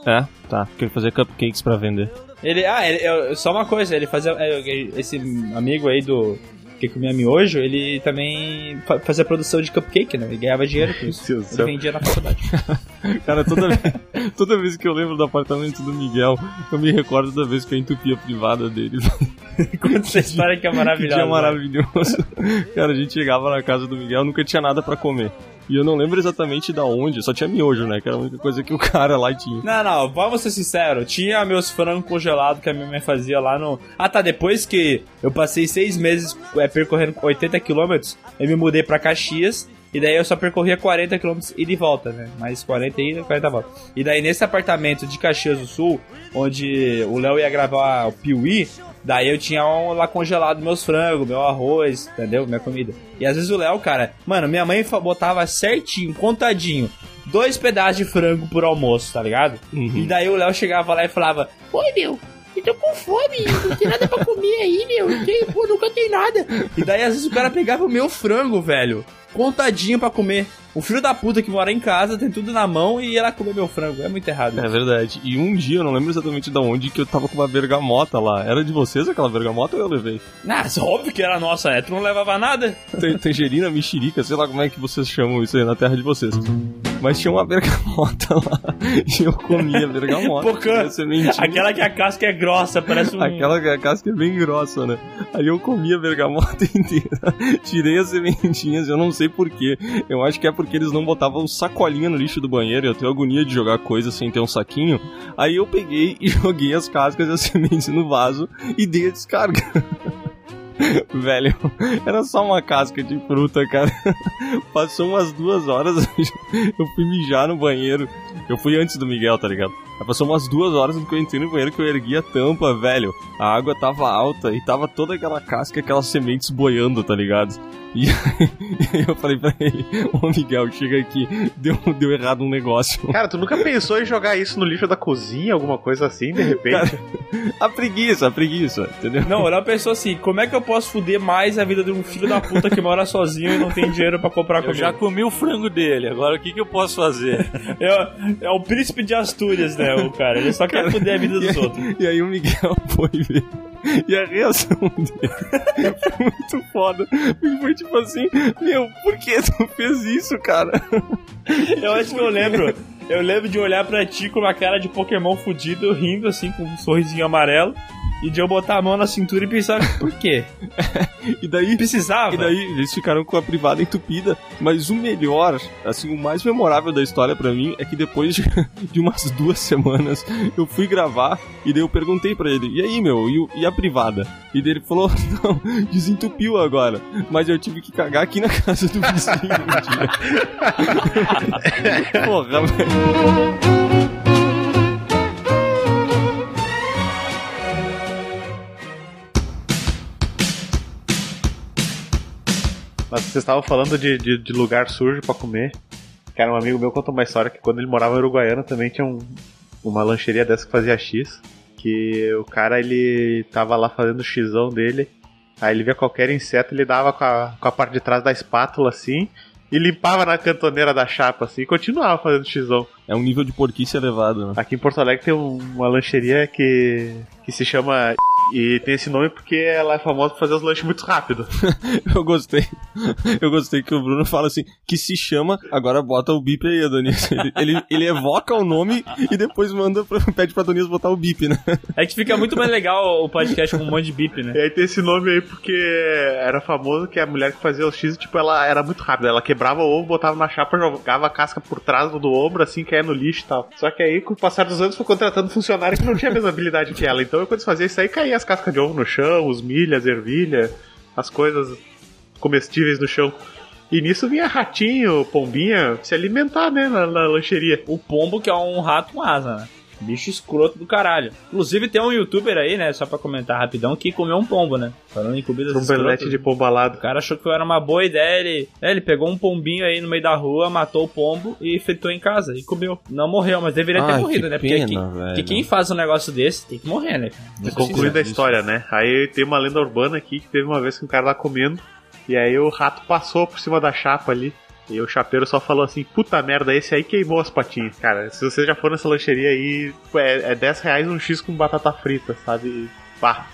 É, tá. Ele fazia cupcakes pra vender. Ele, ah, ele, eu- só uma coisa, ele fazia. é, Esse amigo aí do. Que comia miojo, ele também fa- fazia produção de cupcake, né? Ele ganhava dinheiro com isso. Deus Ele céu. vendia na faculdade. Cara, toda vez, toda vez que eu lembro do apartamento do Miguel, eu me recordo da vez que eu entupi a privada dele. Conta essa história que é Que maravilhosa. dia maravilhoso. Cara, a gente chegava na casa do Miguel, nunca tinha nada pra comer. E eu não lembro exatamente da onde, só tinha miojo, né? Que era a única coisa que o cara lá tinha. Não, não, vamos ser sinceros. Tinha meus frangos congelados que a minha mãe fazia lá no. Ah, tá. Depois que eu passei seis meses é, percorrendo 80 quilômetros, eu me mudei pra Caxias. E daí eu só percorria 40 km e volta, né? Mais 40 ida e 40 volta. E daí nesse apartamento de Caxias do Sul, onde o Léo ia gravar o Piuí, daí eu tinha um lá congelado meus frangos, meu arroz, entendeu? Minha comida. E às vezes o Léo, cara, mano, minha mãe botava certinho, contadinho, dois pedaços de frango por almoço, tá ligado? E daí o Léo chegava lá e falava: Oi, meu, eu tô com fome, não tem nada pra comer aí, meu, não tem, pô, nunca tem nada. E daí às vezes o cara pegava o meu frango, velho, contadinho pra comer. O filho da puta que mora em casa tem tudo na mão e ia lá comer meu frango. É muito errado. É verdade. E um dia, eu não lembro exatamente de onde, que eu tava com uma bergamota lá. Era de vocês aquela bergamota ou eu levei? Nossa, óbvio que era nossa, né? Tu não levava nada? Tan- Tangerina, mexerica, sei lá como é que vocês chamam isso aí na terra de vocês. Mas tinha uma bergamota lá. E eu comia a bergamota. Pocã. Aquela que a casca é grossa, parece um. Aquela que a casca é bem grossa, né? Aí eu comi a bergamota inteira, tirei as sementinhas, eu não sei porquê. Eu acho que é porque eles não botavam sacolinha no lixo do banheiro, eu tenho agonia de jogar coisa sem ter um saquinho. Aí eu peguei e joguei as cascas e as sementes no vaso e dei a descarga. Velho, era só uma casca de fruta, cara. Passou umas duas horas, eu fui mijar no banheiro. Eu fui antes do Miguel, tá ligado? Passou umas duas horas que eu entrei no banheiro que eu ergui a tampa, velho. A água tava alta e tava toda aquela casca, aquelas sementes boiando, tá ligado? E aí eu falei pra ele, ô Miguel, chega aqui, deu, deu errado um negócio. Cara, tu nunca pensou em jogar isso no lixo da cozinha, alguma coisa assim, de repente? Cara, a preguiça, a preguiça, entendeu? Não, ela pensou assim: como é que eu posso fuder mais a vida de um filho da puta que mora sozinho e não tem dinheiro pra comprar Eu comida? já comi o frango dele, agora o que, que eu posso fazer? É, é o príncipe de Astúrias, né, o cara? Ele só quer fuder a vida dos e, outros. E aí o Miguel foi ver. E a reação dele foi muito foda. Foi tipo assim, meu, por que tu fez isso, cara? Eu acho que eu lembro. Eu lembro de olhar pra ti com uma cara de Pokémon fudido, rindo assim, com um sorrisinho amarelo. E de eu botar a mão na cintura e pensar, por quê? E daí. Precisava? E daí eles ficaram com a privada entupida. Mas o melhor, assim, o mais memorável da história pra mim é que depois de, de umas duas semanas eu fui gravar e daí eu perguntei pra ele: e aí, meu, e, e a privada? E daí ele falou: não, desentupiu agora. Mas eu tive que cagar aqui na casa do vizinho um dia. Porra, velho. Mas vocês estavam falando de, de, de lugar sujo pra comer. Cara, um amigo meu contou uma história que quando ele morava em Uruguaiana também tinha um- uma lancheria dessa que fazia X. Que o cara ele tava lá fazendo o xizão dele. Aí ele via qualquer inseto, ele dava com a, com a parte de trás da espátula assim. E limpava na cantoneira da chapa assim e continuava fazendo xizão. É um nível de porquice elevado, né? Aqui em Porto Alegre tem um- uma lancheria que, que se chama. E tem esse nome porque ela é famosa por fazer os lanches muito rápido. Eu gostei. Eu gostei que o Bruno fala assim, que se chama, agora bota o bip aí, Adonis. Ele, ele, ele evoca o nome e depois manda pra, pede pra Adonis botar o bip, né? É que fica muito mais legal o podcast com um monte de bip, né? E aí tem esse nome aí porque era famoso que a mulher que fazia os X, tipo, ela era muito rápida. Ela quebrava o ovo, botava na chapa, jogava a casca por trás do ombro, assim, caía no lixo e tal. Só que aí, com o passar dos anos, foi contratando funcionário que não tinha a mesma habilidade que ela. Então, quando eles faziam isso aí, caía as cascas de ovo no chão, os milhas, ervilha, as coisas comestíveis no chão. E nisso vinha ratinho, pombinha, se alimentar, né, na, na lancheria. O pombo que é um rato com asa, né? Bicho escroto do caralho. Inclusive tem um youtuber aí, né, só pra comentar rapidão, que comeu um pombo, né? Falando em comidas Trombelete escrotas. de pombalado. O cara achou que era uma boa ideia, ele, é, ele pegou um pombinho aí no meio da rua, matou o pombo e fritou em casa e comeu. Não morreu, mas deveria ter Ai, morrido, que né? Porque, pena, quem, velho. porque quem faz um negócio desse tem que morrer, né? cara? Concluindo a história, né? Aí tem uma lenda urbana aqui que teve uma vez que um cara lá comendo e aí o rato passou por cima da chapa ali. E o chapeiro só falou assim, puta merda, esse aí queimou as patinhas. Cara, se você já for nessa lancheria aí, é, é 10 reais um X com batata frita, sabe? Pá,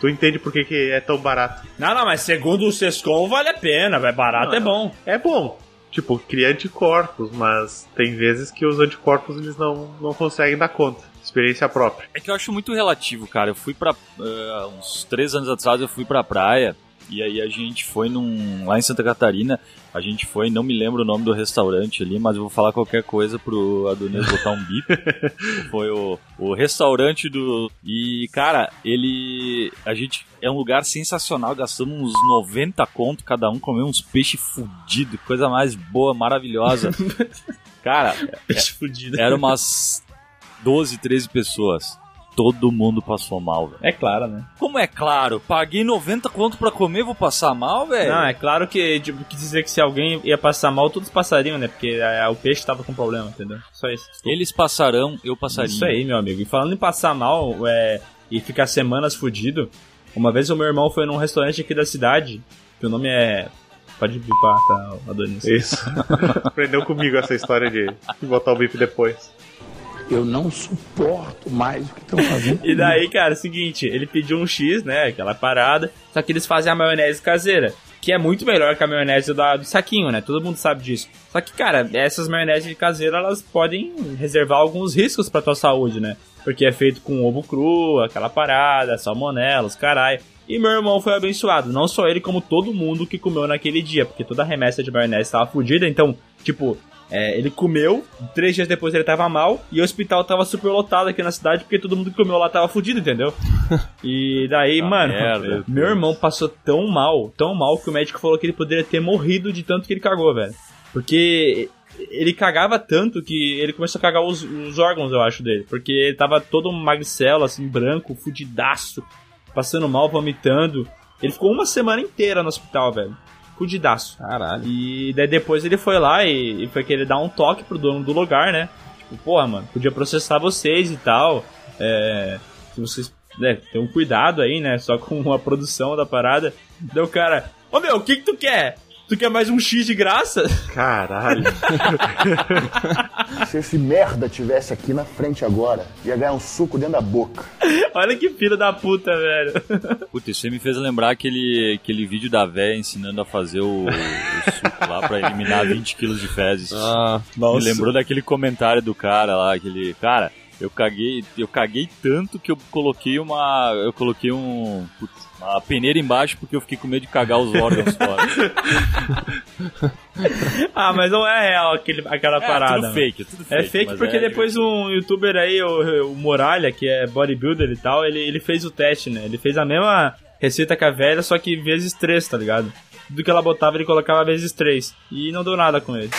tu entende por que, que é tão barato. Não, não, mas segundo o Sescom vale a pena, vai barato é bom. É bom, tipo, cria anticorpos, mas tem vezes que os anticorpos eles não, não conseguem dar conta. Experiência própria. É que eu acho muito relativo, cara. Eu fui pra. eh, uns três anos atrás eu fui pra praia. E aí a gente foi num. Lá em Santa Catarina, a gente foi, não me lembro o nome do restaurante ali, mas eu vou falar qualquer coisa pro Adonis botar um bip. foi o, o restaurante do. E, cara, ele. A gente. É um lugar sensacional, gastamos uns 90 conto cada um, comeu uns peixes fudidos, coisa mais boa, maravilhosa. cara, Peixe fudido. era umas 12, 13 pessoas. Todo mundo passou mal, velho. É claro, né? Como é claro? Paguei 90 conto pra comer, vou passar mal, velho? Não, é claro que, tipo, quis dizer que se alguém ia passar mal, todos passariam, né? Porque é, o peixe tava com problema, entendeu? Só isso. Eles passarão, eu passaria. Isso aí, meu amigo. E falando em passar mal é, e ficar semanas fudido, uma vez o meu irmão foi num restaurante aqui da cidade, que o nome é. Pode bipar, tá, Adonis? Isso. Aprendeu comigo essa história de, de botar o bip depois. Eu não suporto mais o que estão fazendo. E daí, cara, é o seguinte, ele pediu um X, né? Aquela parada. Só que eles fazem a maionese caseira. Que é muito melhor que a maionese da- do saquinho, né? Todo mundo sabe disso. Só que, cara, essas maioneses caseiras, elas podem reservar alguns riscos pra tua saúde, né? Porque é feito com ovo cru, aquela parada, salmonela, os caralho. E meu irmão foi abençoado. Não só ele, como todo mundo que comeu naquele dia. Porque toda a remessa de maionese tava fodida. Então, tipo, é, ele comeu, três dias depois ele tava mal, e o hospital tava super lotado aqui na cidade, porque todo mundo que comeu lá tava fudido, entendeu? E daí, mano, merda. meu irmão passou tão mal, tão mal, que o médico falou que ele poderia ter morrido de tanto que ele cagou, velho. Porque ele cagava tanto que ele começou a cagar os, os órgãos, eu acho, dele. Porque ele tava todo magricelo, assim, branco, fudidaço, passando mal, vomitando. Ele ficou uma semana inteira no hospital, velho. Fudidaço. Caralho. E daí depois ele foi lá e, e foi querer dar um toque pro dono do lugar, né? Tipo, porra, mano, podia processar vocês e tal. É. Se vocês né, tem um cuidado aí, né? Só com a produção da parada. Daí o cara, ô meu, o que que tu quer? Tu quer mais um X de graça? Caralho. Se esse merda tivesse aqui na frente agora, ia ganhar um suco dentro da boca. Olha que filho da puta, velho. Puta, isso aí me fez lembrar aquele, aquele vídeo da véia ensinando a fazer o, o suco lá pra eliminar 20 quilos de fezes. Ah, Me lembrou daquele comentário do cara lá, aquele. Cara, eu caguei. Eu caguei tanto que eu coloquei uma. Eu coloquei um. putz, uma peneira embaixo porque eu fiquei com medo de cagar os órgãos fora. Ah, mas não é real aquele, aquela É, parada. tudo mano. fake, é tudo É fake, fake mas porque é depois um youtuber aí, o, o Moralha, que é bodybuilder e tal, ele, ele fez o teste, né? Ele fez a mesma receita que a velha, só que vezes 3, tá ligado? Tudo que ela botava, ele colocava vezes 3. E não deu nada com ele.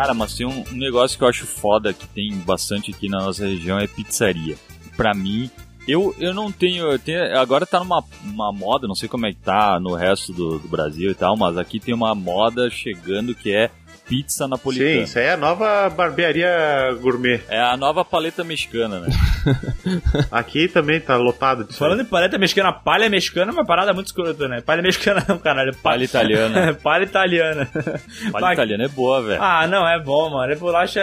Cara, mas tem um, negócio que eu acho foda que tem bastante aqui na nossa região é pizzaria. Pra mim, eu, eu não tenho, eu tenho- Agora tá numa uma moda, não sei como é que tá no resto do, do Brasil e tal, mas aqui tem uma moda chegando que é pizza napolitana. Sim, isso aí é a nova barbearia gourmet. É a nova paleta mexicana, né? Aqui também tá lotado disso. Falando em paleta mexicana, palha mexicana é uma parada muito escrota, né? Palha mexicana não, caralho. Palha italiana. palha italiana. Palha Mas- italiana é boa, velho. Ah, não, é bom, mano. É bolacha.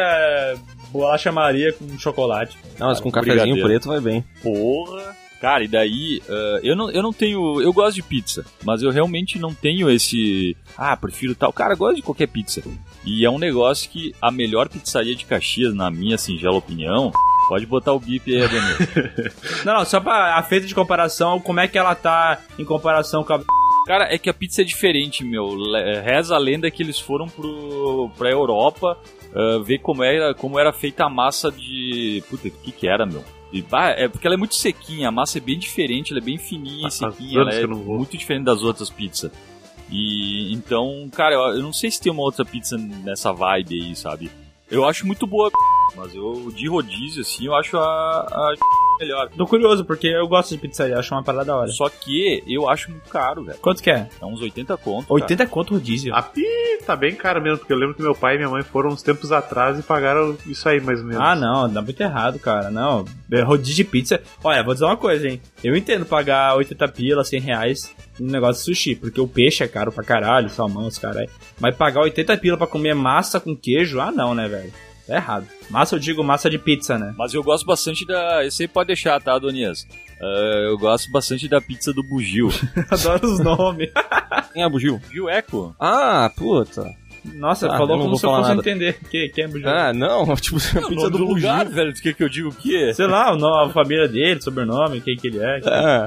Bolacha Maria com chocolate. Não, mas com um cafezinho brigadeiro. preto vai bem. Porra! Cara, e daí, ah, eu, não, eu não tenho. Eu gosto de pizza, mas eu realmente não tenho esse. Ah, prefiro tal. Cara, eu gosto de qualquer pizza. E é um negócio que a melhor pizzaria de Caxias, na minha singela opinião, pode botar o bip aí, Adenil. Não, não, só pra a feita de comparação, como é que ela tá em comparação com a. Cara, é que a pizza é diferente, meu. Reza a lenda que eles foram pro, pra Europa ah, ver como era, como era feita a massa de. Puta, o que que era, meu? E, bah, é porque ela é muito sequinha, a massa é bem diferente, ela é bem fininha e sequinha, ela é muito diferente das outras pizzas. E então, cara, eu, eu não sei se tem uma outra pizza nessa vibe aí, sabe? Eu acho muito boa, mas eu de rodízio assim, eu acho a, a melhor. Tô curioso, porque eu gosto de pizzaria, acho uma parada da hora. Só que eu acho muito caro, velho. Quanto que é? É uns 80 conto. cara. 80 conto rodízio. A pi tá bem cara mesmo, porque eu lembro que meu pai e minha mãe foram uns tempos atrás e pagaram isso aí mais ou menos. Ah, não, dá muito errado, cara. Não, é rodízio de pizza. Olha, vou dizer uma coisa, hein. Eu entendo pagar 80 pila, 100 reais no negócio de sushi, porque o peixe é caro pra caralho, salmão, os caralho. Mas pagar 80 pila pra comer massa com queijo, ah não, né, velho? Tá errado. Massa, eu digo massa de pizza, né? Mas eu gosto bastante da. Esse aí pode deixar, tá, Adonias? Ah, eu gosto bastante da pizza do Bugio. Adoro os nomes. Quem é Bugio? Bugio Eco? Ah, puta. Nossa, Ah, falou não como se eu fosse nada. entender. Que, quem é Bugio? Ah, não, tipo, a pizza do do Bugio. lugar, velho. Tu quer que eu diga o quê? Sei lá, o nome, a família dele, sobrenome, quem que ele é. É.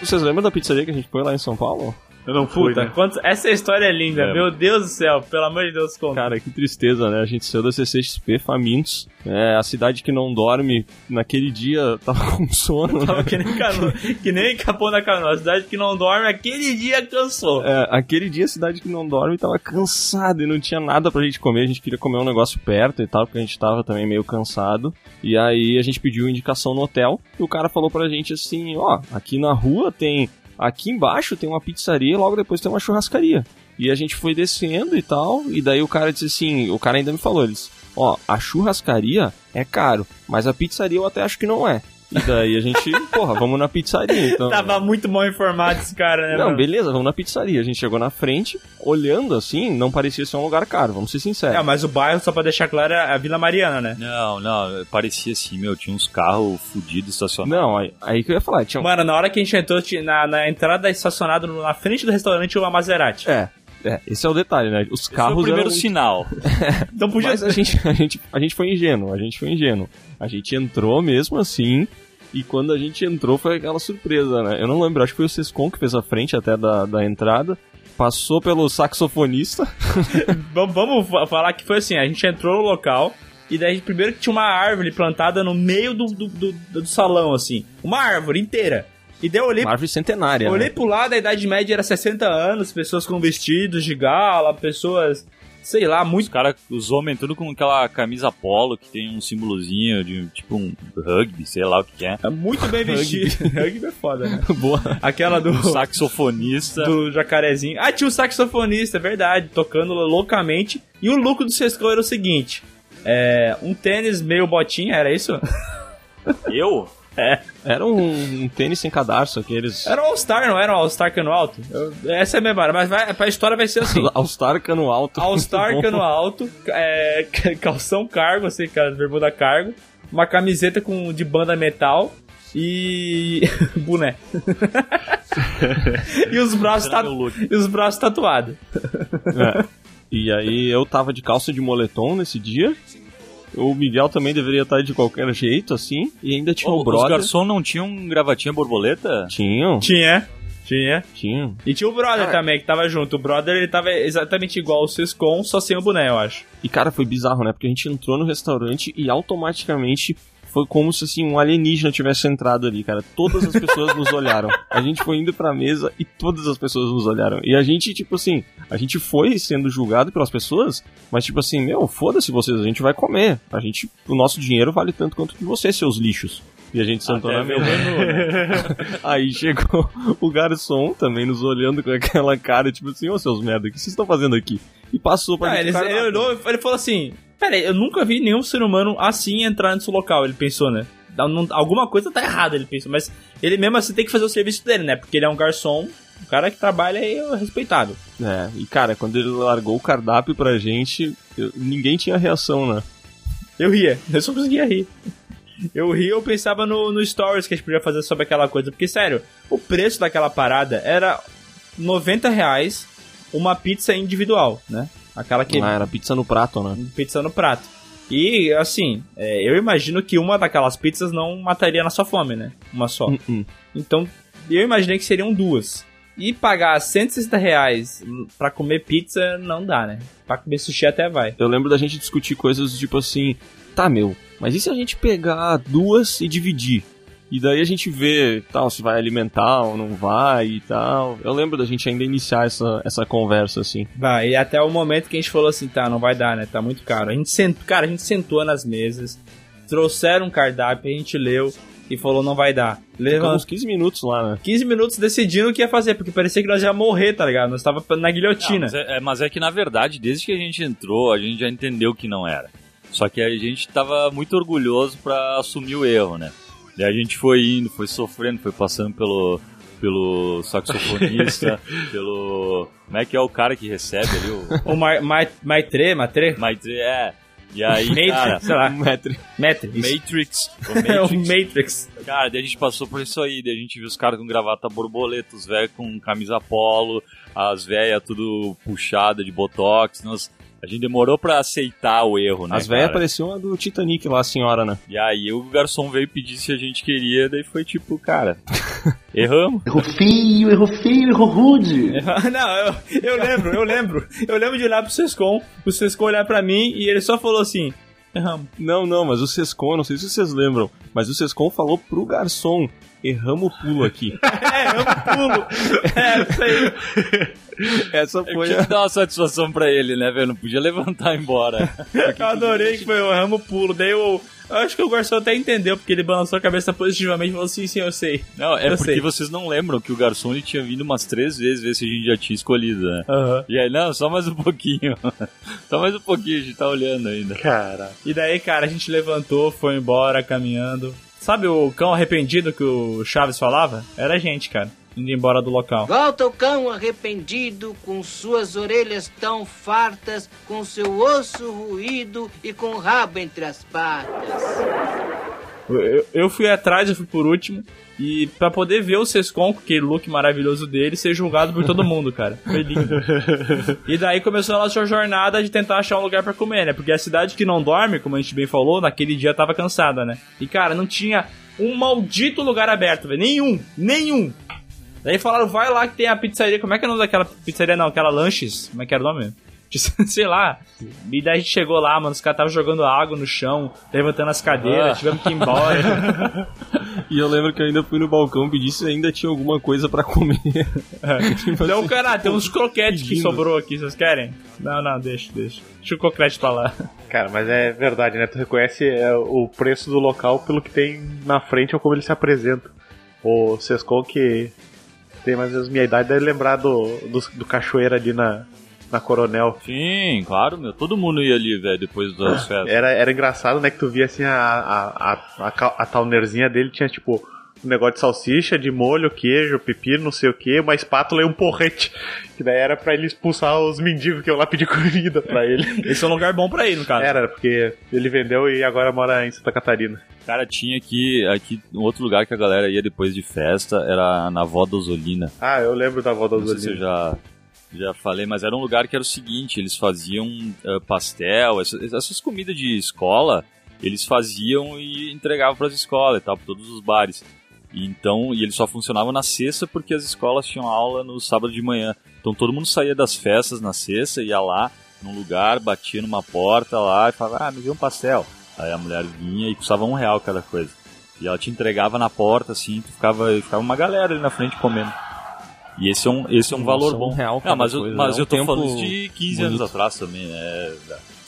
Vocês lembram da pizzaria que a gente foi lá em São Paulo? Eu não fui, Puta, né? quanto... essa história é linda, É. meu Deus do céu, pelo amor de Deus, conta. Cara, que tristeza, né? A gente saiu da CCXP famintos. É, a cidade que não dorme, naquele dia tava com sono, Tava né? que nem, cano... que nem capô na canoa. A cidade que não dorme, aquele dia cansou. É, aquele dia a cidade que não dorme tava cansada e não tinha nada pra gente comer. A gente queria comer um negócio perto e tal, porque a gente tava também meio cansado. E aí a gente pediu indicação no hotel e o cara falou pra gente assim: ó, aqui na rua tem. Aqui embaixo tem uma pizzaria e logo depois tem uma churrascaria. E a gente foi descendo e tal, e daí o cara disse assim: o cara ainda me falou, eles, ó, a churrascaria é caro, mas a pizzaria eu até acho que não é. E daí a gente, porra, vamos na pizzaria, então. Tava muito mal informado esse cara, né? Não, mano? beleza, vamos na pizzaria. A gente chegou na frente, olhando assim, não parecia ser um lugar caro, vamos ser sinceros. É, mas o bairro, só pra deixar claro, é a Vila Mariana, né? Não, não, parecia assim, meu. Tinha uns carros fudidos estacionados. Não, aí, aí que eu ia falar, tinha um... Mano, na hora que a gente entrou, na, na entrada estacionada no- na frente do restaurante, tinha uma Maserati. É, é, esse é o detalhe, né? Os Esse foi carros o primeiro eram... sinal. Então podia Mas a gente, a, gente, a gente foi ingênuo, a gente foi ingênuo. A gente entrou mesmo assim, e quando a gente entrou foi aquela surpresa, né? Eu não lembro, acho que foi o Sescon que fez a frente até da, da entrada, passou pelo saxofonista, Vamos, vamos fa- falar que foi assim: a gente entrou no local. E daí, primeiro que tinha uma árvore plantada no meio do, do, do, do salão, assim. Uma árvore inteira. E daí eu olhei, Uma árvore centenária. eu olhei né? pro lado, a idade média era 60 anos, pessoas com vestidos de gala, pessoas, sei lá, Os muito. caras, os homens, tudo com aquela camisa polo que tem um símbolozinho de tipo um rugby, sei lá o que que é. Muito bem vestidos. Rugby é foda, né? Boa. Aquela do. Um saxofonista. do jacarezinho. Ah, tinha um saxofonista, é verdade, tocando loucamente. E o lucro do Sescão era o seguinte: é, um tênis meio botinha, era isso? Eu? É. Era um, um tênis sem cadarço, aqueles. Era um All-Star, não era um All-Star cano alto? Eu- essa é a memória, mas vai, pra história vai ser assim. All-Star cano alto. All-Star cano alto, é, calção cargo, assim, cara, bermuda cargo, uma camiseta com, de banda metal e. boné. e os braços, tatu- e os braços tatuados. É. E aí eu tava de calça de moletom nesse dia. O Miguel também deveria estar de qualquer jeito, assim. E ainda tinha o Ô, Os brother. garçom não tinham gravatinha borboleta? Tinham, Tinha, tinha. tinham. E tinha o brother também, que tava junto. O brother, ele tava exatamente igual o Sescon, só sem o boné, eu acho. E cara, foi bizarro, né? Porque a gente entrou no restaurante e automaticamente foi como se assim um alienígena tivesse entrado ali, cara. Todas as pessoas nos olharam. A gente foi indo pra mesa e todas as pessoas nos olharam. E a gente, tipo assim, a gente foi sendo julgado pelas pessoas, mas tipo assim, meu, foda-se vocês, a gente vai comer. A gente, o nosso dinheiro vale tanto quanto de vocês, seus lixos. E a gente sentou Até na mesa. né? Aí chegou o garçom também nos olhando com aquela cara, tipo assim, ô seus merda, o que vocês estão fazendo aqui? E passou pra Ah, gente. ele, ele olhou ele falou assim: Pera aí, eu nunca vi nenhum ser humano assim entrar nesse local. Ele pensou, né? Alguma coisa tá errada, ele pensou. Mas ele mesmo assim tem que fazer o serviço dele, né? Porque ele é um garçom, um cara que trabalha é respeitado. É, e cara, quando ele largou o cardápio pra gente, eu- ninguém tinha reação, né? Eu ria, eu só conseguia rir. Eu ria, eu pensava no, no stories que a gente podia fazer sobre aquela coisa. Porque, sério, o preço daquela parada era 90 reais uma pizza individual, né? Aquela que Ah, era pizza no prato, né? pizza no prato. E, assim, é, eu imagino que uma daquelas pizzas não mataria na sua fome, né? Uma só. Hum, Então, eu imaginei que seriam duas. E pagar 160 reais pra comer pizza não dá, né? Pra comer sushi até vai. Eu lembro da gente discutir coisas tipo assim, tá meu, mas e se a gente pegar duas e dividir? E daí a gente vê, tal, se vai alimentar ou não vai e tal. Eu lembro da gente ainda iniciar essa, essa conversa, assim. Vai, e até o momento que a gente falou assim, tá, não vai dar, né? Tá muito caro. A gente sentou, cara, a gente sentou nas mesas, trouxeram um cardápio, a gente leu e falou, não vai dar. Ficamos Levamos uns 15 minutos lá, né? 15 minutos decidindo o que ia fazer, porque parecia que nós ia morrer, tá ligado? Nós tava na Não, guilhotina. mas, é, é- mas é que na verdade, desde que a gente entrou, a gente já entendeu que não era. Só que a gente tava muito orgulhoso pra assumir o erro, né? Daí a gente foi indo, foi sofrendo, foi passando pelo pelo saxofonista, pelo como é que é o cara que recebe ali o O Ma Ma Maitre, Maitre? Maitre, é. E aí, Matrix, cara, sei lá. Matrix. Matrix, o É o Matrix. Matrix. Cara, daí a gente passou por isso aí, daí a gente viu os caras com gravata borboleta, os velhos com camisa polo, as velhas tudo puxada de botox, nós, a gente demorou pra aceitar o erro, né, As velhas cara? pareciam a do Titanic lá, a senhora, né? E aí o garçom veio pedir se a gente queria, daí foi tipo, cara, erramos. Errou feio, errou feio, errou rude. Não, eu, eu lembro, eu lembro. Eu lembro de olhar pro Sescon, o Sescon olhar pra mim e ele só falou assim: erramos. Não, não, mas o Sescon, não sei se vocês lembram, mas o Sescon falou pro garçom, erramos o pulo aqui. É, eu pulo. É, isso aí. Essa Eu foi tinha a... que dar uma satisfação pra ele, né, velho? Não podia levantar e ir embora. Eu adorei que foi o ramo pulo. Daí eu, eu acho que o garçom até entendeu, porque ele balançou a cabeça positivamente e falou: sim, sim, eu sei. Não, é Eu porque sei. vocês não lembram que o garçom ele tinha vindo umas três vezes ver se a gente já tinha escolhido, né? Aham. E aí, não, só mais um pouquinho. só mais um pouquinho, a gente tá olhando ainda. Cara, E daí, cara, a gente levantou, foi embora, caminhando. Sabe o cão arrependido que o Chaves falava? Era a gente, cara, indo embora do local. Volta o cão arrependido, com suas orelhas tão fartas, com seu osso ruído e com o rabo entre as patas. Eu, eu fui atrás, eu fui por último. E pra poder ver o Sescon, com aquele look maravilhoso dele, ser julgado por todo mundo, cara. Foi lindo. e daí começou a nossa jornada de tentar achar um lugar pra comer, né? Porque a cidade que não dorme, como a gente bem falou, naquele dia tava cansada, né? E cara, não tinha um maldito lugar aberto, velho. Nenhum, nenhum. Daí falaram, vai lá que tem a pizzaria. Como é que é o nome daquela pizzaria? Não, aquela Lanches. Como é que era o nome? Sei lá. E daí a gente chegou lá, mano. Os caras estavam jogando água no chão, levantando as cadeiras, Ah. tivemos que ir embora. E eu lembro que eu ainda fui no balcão pedir se ainda tinha alguma coisa pra comer. Tipo Não, assim, cara, tem uns croquetes que pedindo. sobrou aqui, vocês querem? Não, não, deixa, deixa. Deixa o croquete pra lá. Cara, mas é verdade, né? Tu reconhece é, o preço do local pelo que tem na frente ou como ele se apresenta. O Sescon, que tem mais ou menos minha idade, deve lembrar do, do, do cachoeira ali na, na Coronel. Sim, claro, meu. Todo mundo ia ali, velho, depois das festas. Era, era engraçado, né? Que tu via assim a, a, a, a, a dele tinha tipo negócio de salsicha, de molho, queijo, pepino, não sei o que, uma espátula e um porrete. Que daí era pra ele expulsar os mendigos que eu lá pedi comida pra ele. Esse é um lugar bom pra ir, no caso. Era, porque ele vendeu e agora mora em Santa Catarina. Cara, tinha aqui, aqui um outro lugar que a galera ia depois de festa, era na Vó da Osolina. Ah, eu lembro da avó da Não sei se eu Osolina. já, já falei, mas era um lugar que era o seguinte, eles faziam eh, pastel, essas, essas comidas de escola, eles faziam e entregavam para as escolas e tal, para todos os bares. E então, e eles só funcionavam na sexta porque as escolas tinham aula no sábado de manhã. Então todo mundo saía das festas na sexta, ia lá num lugar, batia numa porta lá e falava, ah, me dê um pastel. Aí a mulher vinha e custava um real cada coisa. E ela te entregava na porta, assim, tu ficava, ficava uma galera ali na frente comendo. E esse é um, esse é um valor Nossa, um bom. real Não, cada mas eu, coisa, mas é um eu tô falando de 15 anos bonito. atrás também, né?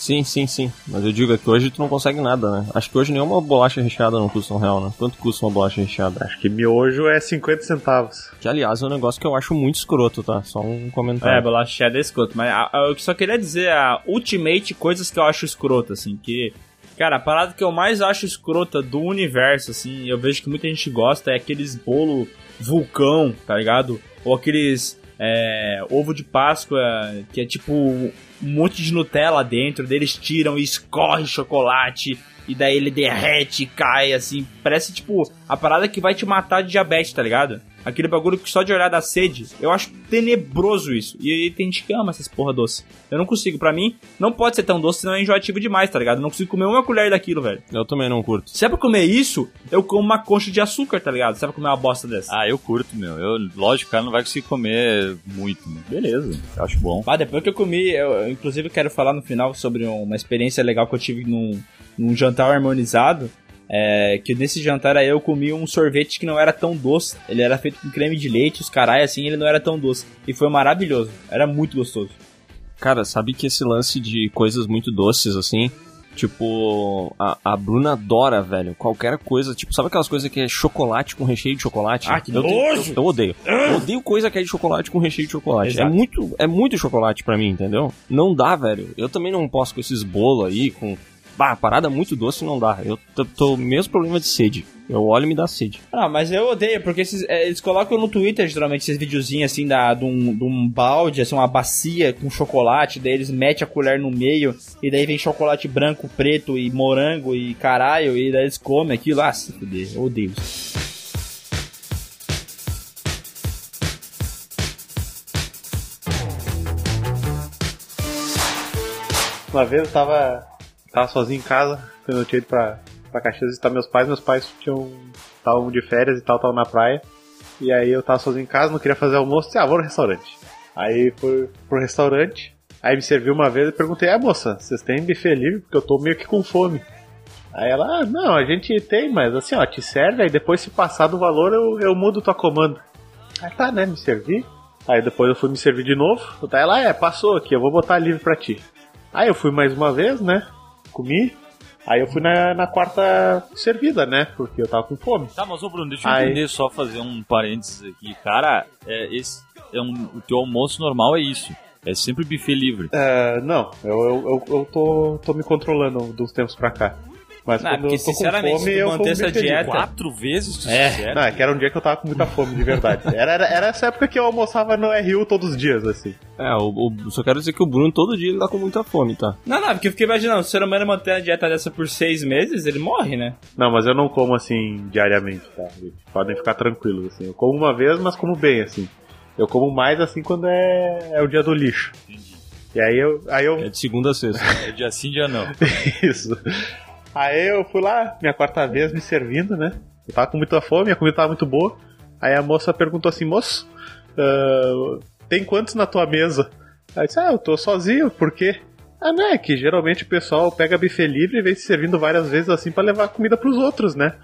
Sim, sim, sim. Mas eu digo é que hoje tu não consegue nada, né? Acho que hoje nenhuma bolacha recheada não custa um real, né? Quanto custa uma bolacha recheada? Acho que miojo é 50 centavos. Que, aliás, é um negócio que eu acho muito escroto, tá? Só um É, comentário. bolacha cheddar é escroto. Mas a- a- eu só queria dizer a ultimate coisas que eu acho escroto, assim, que... Cara, a parada que eu mais acho escrota do universo, assim, eu vejo que muita gente gosta, é aqueles bolo vulcão, tá ligado? Ou aqueles é, ovo de Páscoa, que é tipo um monte de Nutella dentro, deles tiram e escorre chocolate, e daí ele derrete e cai, assim. Parece tipo a parada que vai te matar de diabetes, tá ligado? Aquele bagulho que só de olhar dá sede. Eu acho tenebroso isso. E aí tem gente que ama essas porra doce. Eu não consigo. Pra mim, não pode ser tão doce, senão é enjoativo demais, tá ligado? Eu não consigo comer uma colher daquilo, velho. Eu também não curto. Se é pra comer isso, eu como uma concha de açúcar, tá ligado? Se é pra comer uma bosta dessa. Ah, eu curto, meu. Eu, lógico, o cara não vai conseguir comer muito, meu. Beleza, eu acho bom. Ah, depois que eu comi, eu, eu, inclusive quero falar no final sobre uma experiência legal que eu tive num, num jantar harmonizado. É, que nesse jantar aí eu comi um sorvete que não era tão doce. Ele era feito com creme de leite, os carai assim, ele não era tão doce. E foi maravilhoso. Era muito gostoso. Cara, sabe que esse lance de coisas muito doces, assim, tipo, a, a Bruna adora, velho, qualquer coisa, tipo, sabe aquelas coisas que é chocolate com recheio de chocolate? Ah, que eu, nojo! eu, eu odeio. Eu odeio coisa que é de chocolate com recheio de chocolate. É muito, é muito chocolate pra mim, entendeu? Não dá, velho. Eu também não posso com esses bolos aí, com... Bah, parada muito doce não dá. Eu tô, tô mesmo problema de sede. Eu olho e me dá sede. Ah, mas eu odeio, porque esses, é, eles colocam no Twitter, geralmente, esses videozinhos assim, da, de, um, de um balde, assim, uma bacia com chocolate, daí eles metem a colher no meio, e daí vem chocolate branco, preto e morango e caralho, e daí eles comem aquilo. Ah, se fuder, eu odeio isso. Uma vez eu tava, tava sozinho em casa, eu tinha ido pra, pra Caxias visitar meus pais. Meus pais tinham estavam de férias e tal, estavam na praia. E aí eu tava sozinho em casa, não queria fazer almoço, disse, ah, vou no restaurante. Aí fui pro restaurante, aí me serviu uma vez e perguntei, ah moça, vocês têm buffet livre? Porque eu tô meio que com fome. Aí ela, ah, não, a gente tem, mas assim, ó, te serve, aí depois se passar do valor eu, eu mudo tua comanda. Aí tá, né, me servi. Aí depois eu fui me servir de novo. Daí ela, é, passou aqui, eu vou botar livre pra ti. Aí eu fui mais uma vez, né? Comi. Aí eu fui na, na quarta servida, né? Porque eu tava com fome. Tá, mas ô Bruno, deixa eu Aí. entender só fazer um parênteses aqui. Cara, é, esse, é um, o teu almoço normal é isso. É sempre buffet livre. É, não, eu, eu, eu, eu tô, tô me controlando dos tempos pra cá. Mas Não, quando porque eu tô com sinceramente, fome, se tu eu manter essa dieta- Quatro vezes tu É. Não, é que era um dia que eu tava com muita fome, de verdade. Era, era, era essa época que eu almoçava no RU todos os dias, assim. É, o, o- só quero dizer que o Bruno todo dia ele tá com muita fome, tá? Não, não, porque eu fiquei imaginando, se o ser humano manter a dieta dessa por seis meses, ele morre, né? Não, mas eu não como assim diariamente, tá? Podem ficar tranquilos, assim. Eu como uma vez, mas como bem, assim. Eu como mais assim quando é, é o dia do lixo. E aí eu. Aí eu É de segunda a sexta. É dia sim, dia não. Isso. Aí eu fui lá, minha quarta vez me servindo, né? Eu tava com muita fome, a comida tava muito boa. Aí a moça perguntou assim, moço, ah, tem quantos na tua mesa? Aí eu disse, ah, eu tô sozinho, por quê? Ah, não, é que geralmente o pessoal pega buffet livre e vem se servindo várias vezes assim pra levar comida pros outros, né?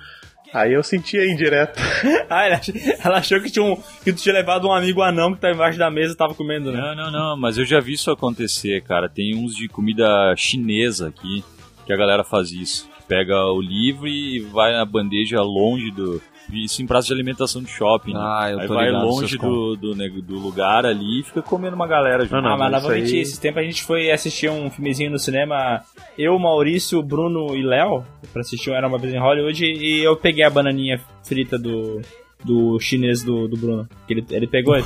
Aí eu senti a indireta. ah, ela, ela achou que, tinha um, que tu tinha levado um amigo anão que tá embaixo da mesa e tava comendo, né? Não, não, não, mas eu já vi isso acontecer, cara. Tem uns de comida chinesa aqui que a galera faz isso. Pega o livro e vai na bandeja longe do. Isso em praça de alimentação de shopping. né? Ah, eu Aí tô vai ligado, longe do, do, do lugar ali e fica comendo uma galera junto. Não, ah, mas novamente, aí- esse tempo a gente foi assistir um filmezinho no cinema, eu, Maurício, Bruno e Léo, pra assistir um Era Uma Vez em Hollywood, e eu peguei a bananinha frita do, do chinês do, do Bruno. Que ele, ele pegou,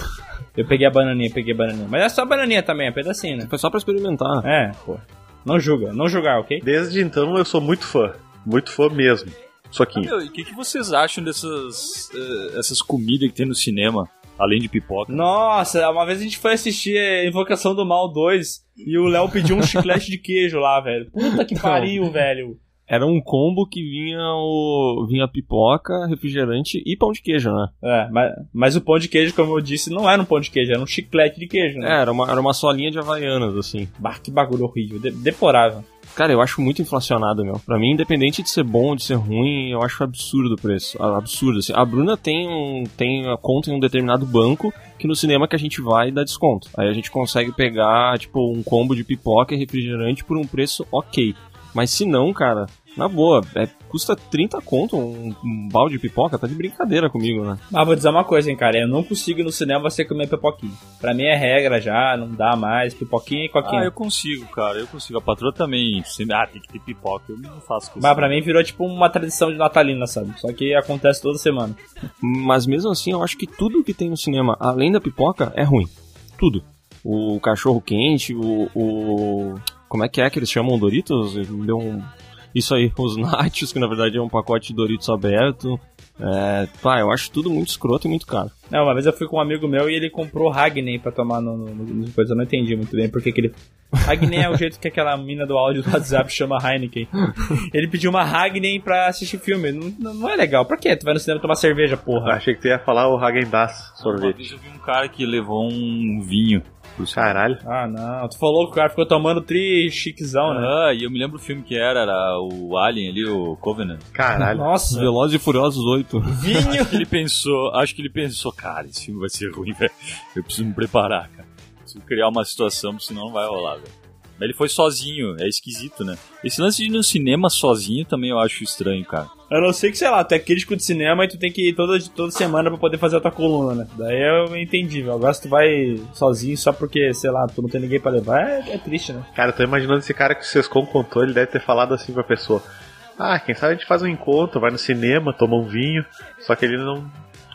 eu peguei a bananinha, peguei a bananinha. Mas é só bananinha também, é pedacinho, né? Foi só pra experimentar. É, pô. Não julga, não julgar, ok? Desde então eu sou muito fã. Muito fã mesmo. Soquinho. Meu, e o que, que vocês acham dessas eh, essas comidas que tem no cinema, além de pipoca? Nossa, uma vez a gente foi assistir Invocação do Mal 2 e o Léo pediu um chiclete de queijo lá, velho. Puta que pariu, velho. Era um combo que vinha o vinha pipoca, refrigerante e pão de queijo, né? É, mas, mas o pão de queijo, como eu disse, não era um pão de queijo, era um chiclete de queijo, né? É, era uma, era uma solinha de havaianas, assim. Bah, que bagulho horrível, de- deplorável. Cara, eu acho muito inflacionado, meu. Pra mim, independente de ser bom, de ser ruim, eu acho absurdo o preço. Absurdo, assim. A Bruna tem, um, tem a conta em um determinado banco que no cinema que a gente vai dá desconto. Aí a gente consegue pegar, tipo, um combo de pipoca e refrigerante por um preço ok. Mas se não, cara, na boa, é, custa 30 conto um, um balde de pipoca, tá de brincadeira comigo, né? Mas vou dizer uma coisa, hein, cara, eu não consigo ir no cinema você comer pipoquinha. Pra mim é regra já, não dá mais, pipoquinha e coquinha. Ah, eu consigo, cara, eu consigo. A patroa também, ah, tem que ter pipoca, eu não faço com Mas pra mim virou tipo uma tradição de natalina, sabe? Só que acontece toda semana. Mas mesmo assim, eu acho que tudo que tem no cinema, além da pipoca, é ruim. Tudo. O cachorro quente, o. o- como é que é que eles chamam Doritos? Deu um. Isso aí, os nachos, que na verdade é um pacote de Doritos aberto. É, pá, eu acho tudo muito escroto e muito caro. Não, uma vez eu fui com um amigo meu e ele comprou Hagney pra tomar no, no, no coisa. Eu não entendi muito bem porque que ele. Hagney é o jeito que aquela mina do áudio do WhatsApp chama Heineken. Ele pediu uma Hagney pra assistir filme. Não, não, não é legal. Por quê? Tu vai no cinema tomar cerveja, porra. Achei que tu ia falar o Hagen-Dazs Uma sorvete. vez eu vi um cara que levou um vinho. Caralho. Ah, não. Tu falou que o cara ficou tomando tri chiquezão, né? Ah, e eu me lembro o filme que era, era o Alien ali, o Covenant. Caralho. Nossa. Velozes e Furiosos 8. Vinho. Acho que ele pensou, acho que ele pensou, cara, esse filme vai ser ruim, velho. Eu preciso me preparar, cara. Preciso criar uma situação, senão não vai rolar, velho. Mas ele foi sozinho, é esquisito, né? Esse lance de ir no cinema sozinho também eu acho estranho, cara. A não ser que, sei lá, tu é crítico de cinema e tu tem que ir toda, toda semana pra poder fazer a tua coluna, né? Daí eu entendi, velho. Agora se tu vai sozinho só porque, sei lá, tu não tem ninguém pra levar, é, é triste, né? Cara, eu tô imaginando esse cara que o Sescon contou, ele deve ter falado assim pra pessoa. Ah, quem sabe a gente faz um encontro, vai no cinema, toma um vinho. Só que ele não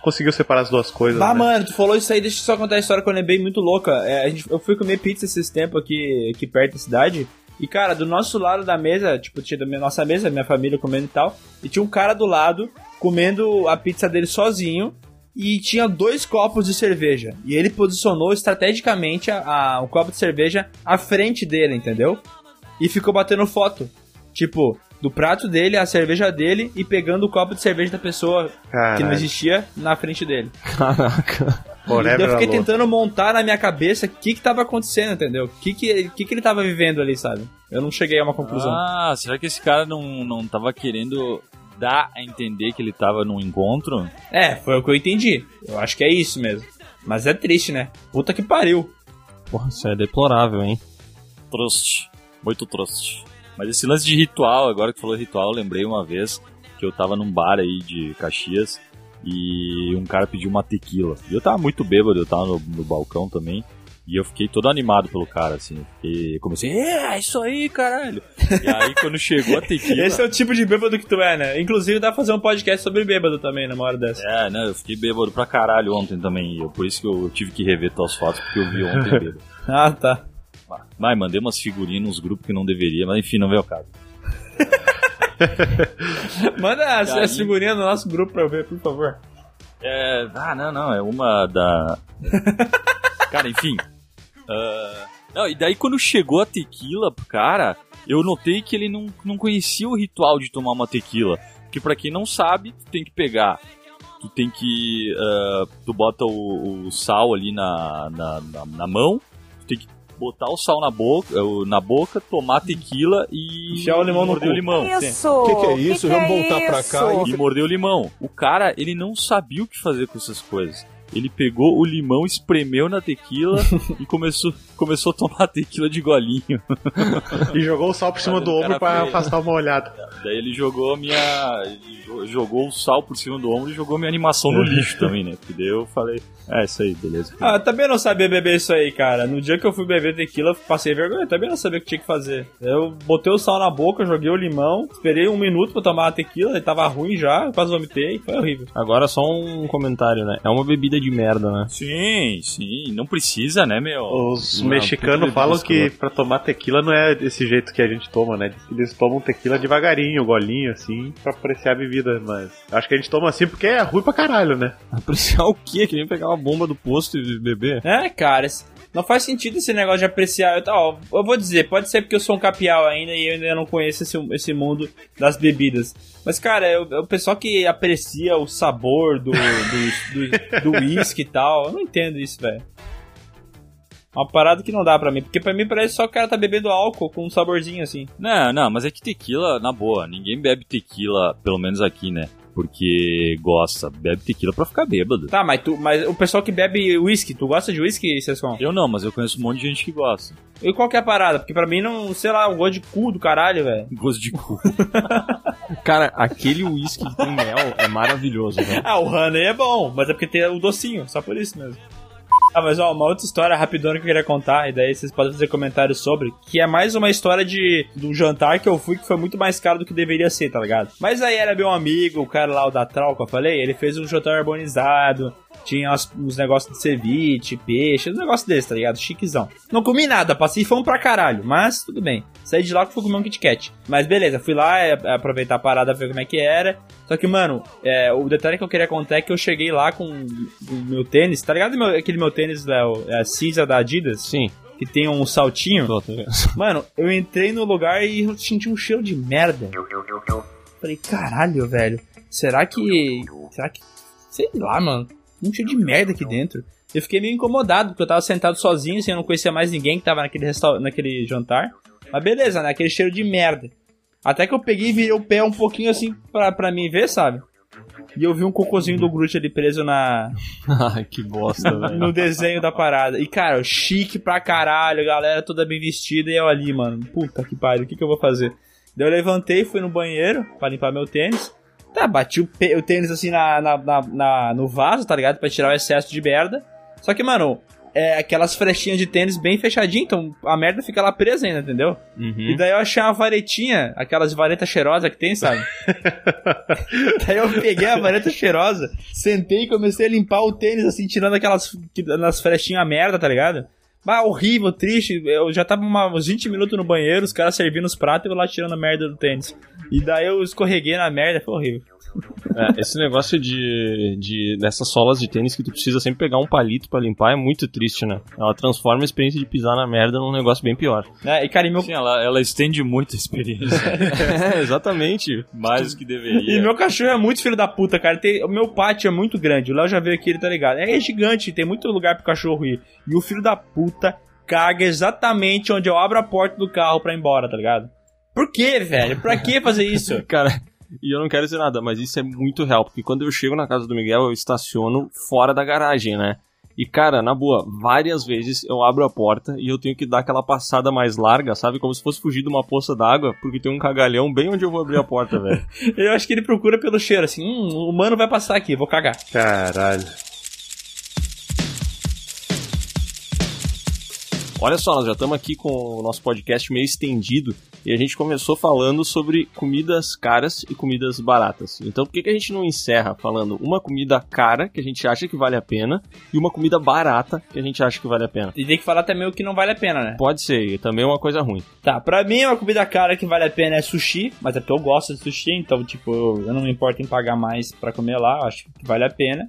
conseguiu separar as duas coisas. Bah, né? mano, tu falou isso aí, deixa eu só contar a história que eu lembrei muito louca. É, gente, eu fui comer pizza esses tempos aqui, aqui perto da cidade. E, cara, do nosso lado da mesa, tipo, tinha da minha, nossa mesa, minha família comendo e tal. E tinha um cara do lado comendo a pizza dele sozinho. E tinha dois copos de cerveja. E ele posicionou estrategicamente a, a- o copo de cerveja à frente dele, entendeu? E ficou batendo foto. Tipo, do prato dele, a cerveja dele e pegando o copo de cerveja da pessoa que não existia na frente dele. Caraca. Forever E eu fiquei tentando montar na minha cabeça o que que tava acontecendo, entendeu? O que que, que que ele tava vivendo ali, sabe? Eu não cheguei a uma conclusão. Ah, será que esse cara não, não tava querendo dar a entender que ele tava num encontro? É, foi o que eu entendi. Eu acho que é isso mesmo. Mas é triste, né? Puta que pariu. Porra, isso é deplorável, hein? Trust. Muito trust. Mas esse lance de ritual, agora que falou ritual, eu lembrei uma vez que eu tava num bar aí de Caxias e um cara pediu uma tequila. E eu tava muito bêbado, eu tava no, no balcão também. E eu fiquei todo animado pelo cara, assim. Fiquei, comecei, é, isso aí, caralho. E aí quando chegou a tequila. Esse é o tipo de bêbado que tu é, né? Inclusive dá pra fazer um podcast sobre bêbado também numa hora dessa. É, né, eu fiquei bêbado pra caralho ontem também. e eu- por isso que eu tive que rever tuas fotos, porque eu vi ontem bêbado. Ah, tá. Mas mandei umas figurinhas nos grupos que não deveria, mas enfim, não veio o caso. Manda as, as figurinhas no nosso grupo pra eu ver, por favor. É. Ah, não, não, é uma da. cara, enfim. Ah, não, e daí quando chegou a tequila pro cara, eu notei que ele não, não conhecia o ritual de tomar uma tequila. Que pra quem não sabe, tu tem que pegar. Tu tem que. ah, tu bota o, o sal ali na, na, na, na mão, tu tem que botar o sal na boca, o- na boca, tomar tequila e Enfiar o limão no morder cu. o limão. Isso! Que que é isso? Vamos voltar pra cá isso? E morder o limão. O cara, ele não sabia o que fazer com essas coisas. Ele pegou o limão, espremeu na tequila e começou, começou a tomar tequila de golinho. E jogou o sal por cima do ombro feio. afastar uma olhada. Daí ele jogou a minha. jogou o sal por cima do ombro e jogou minha animação no lixo também, né? Porque daí eu falei, é isso aí, beleza. Ah, eu também não sabia beber isso aí, cara. No dia que eu fui beber tequila, passei vergonha. Eu também não sabia o que tinha que fazer. Eu botei o sal na boca, joguei o limão, esperei um minuto pra tomar a tequila, ele tava ruim já, quase vomitei, foi horrível. Agora só um comentário, né? É uma bebida de merda, né? Sim, sim, não precisa, né, meu? Os mexicanos puta falam que pra tomar tequila não é desse jeito que a gente toma, né? Diz que eles tomam tequila devagarinho, golinho, assim, pra apreciar a bebida. Mas acho que a gente toma assim porque é ruim pra caralho, né? Apreciar o quê? Que nem pegar uma bomba do posto e beber? É, cara, não faz sentido esse negócio de apreciar. Eu, ó, eu vou dizer, pode ser porque eu sou um capial ainda e eu ainda não conheço esse, esse mundo das bebidas. Mas, cara, o, é o pessoal que aprecia o sabor do do do uísque e tal. Eu não entendo isso, velho. Uma parada que não dá pra mim. Porque pra mim parece só que o cara tá bebendo álcool com um saborzinho assim. Não, não, mas é que tequila, na boa, ninguém bebe tequila, pelo menos aqui, né? Porque gosta, bebe tequila pra ficar bêbado. Tá, mas, tu, mas o pessoal que bebe uísque, tu gosta de uísque, Sescon? Eu não, mas eu conheço um monte de gente que gosta. E qual que é a parada? Porque pra mim não, sei lá, o gosto de cu do caralho, velho. Gosto de cu. Cara, aquele uísque que tem mel é maravilhoso, velho. Ah, o Honey é bom, mas é porque tem o docinho, só por isso mesmo. Ah, mas ó, uma outra história rapidona que eu queria contar, e daí vocês podem fazer comentários sobre, que é mais uma história de, de um jantar que eu fui que foi muito mais caro do que deveria ser, tá ligado? Mas aí era meu amigo, o cara lá, o da Trau, que eu falei, ele fez um jantar harmonizado, tinha uns, uns negócios de ceviche, peixe, uns negócios desses, tá ligado? Chiquezão. Não comi nada, passei fome pra caralho, mas tudo bem. Saí de lá que fui comer um Kit Kat. Mas beleza, fui lá é, é, aproveitar a parada, ver como é que era. Só que, mano, é, o detalhe que eu queria contar é que eu cheguei lá com o meu tênis, tá ligado meu- aquele meu tênis, Léo, é cinza da Adidas? Sim. Que tem um saltinho. Tô, tô. Mano, eu entrei no lugar e eu senti um cheiro de merda. Falei, caralho, velho. Será que. Será que. Sei lá, mano. Um cheiro de merda aqui dentro. Eu fiquei meio incomodado, porque eu tava sentado sozinho, assim, eu não conhecia mais ninguém que tava naquele, resta- naquele jantar. Mas beleza, né? Aquele cheiro de merda. Até que eu peguei e virei o pé um pouquinho assim pra, pra mim ver, sabe? E eu vi um cocôzinho do Groot ali preso na, Ai, que bosta, velho. no desenho da parada. E, cara, chique pra caralho, galera toda bem vestida e eu ali, mano. Puta que pariu, o que, que eu vou fazer? Daí eu levantei, fui no banheiro pra limpar meu tênis. Tá, bati o, o tênis assim na, na, na- na- no vaso, tá ligado? Pra tirar o excesso de merda. Só que, mano, é aquelas frechinhas de tênis bem fechadinhas, então a merda fica lá presa ainda, entendeu? Uhum. E daí eu achei uma varetinha, aquelas varetas cheirosas que tem, sabe? daí eu peguei a vareta cheirosa, sentei e comecei a limpar o tênis, assim, tirando aquelas nas frechinhas merda, tá ligado? Mas horrível, triste. Eu já tava uns 20 minutos no banheiro, os caras servindo os pratos e eu lá tirando a merda do tênis. E daí eu escorreguei na merda, foi horrível. É, esse negócio de, de dessas solas de tênis que tu precisa sempre pegar um palito pra limpar é muito triste, né? Ela transforma a experiência de pisar na merda num negócio bem pior. É, e cara, e meu, Sim, ela, ela estende muito a experiência. é, exatamente. mais do que E deveria. meu cachorro é muito filho da puta, cara. Tem- o meu pátio é muito grande. O Léo já veio aqui, ele tá ligado. É gigante, tem muito lugar pro cachorro ir. E o filho da puta caga exatamente onde eu abro a porta do carro pra ir embora, tá ligado? Por que, velho? Pra que fazer isso? Cara, e eu não quero dizer nada, mas isso é muito real, porque quando eu chego na casa do Miguel, eu estaciono fora da garagem, né? E cara, na boa, várias vezes eu abro a porta e eu tenho que dar aquela passada mais larga, sabe? Como se fosse fugir de uma poça d'água, porque tem um cagalhão bem onde eu vou abrir a porta, velho. Eu acho que ele procura pelo cheiro, assim, hum, o humano vai passar aqui, vou cagar. Caralho. Olha só, nós já estamos aqui com o nosso podcast meio estendido e a gente começou falando sobre comidas caras e comidas baratas. Então por que, que a gente não encerra falando uma comida cara que a gente acha que vale a pena e uma comida barata que a gente acha que vale a pena? E tem que falar também o que não vale a pena, né? Pode ser, e também é uma coisa ruim. Tá, pra mim uma comida cara que vale a pena é sushi, mas é porque eu gosto de sushi, então, tipo, eu, eu não me importo em pagar mais pra comer lá, eu acho que vale a pena.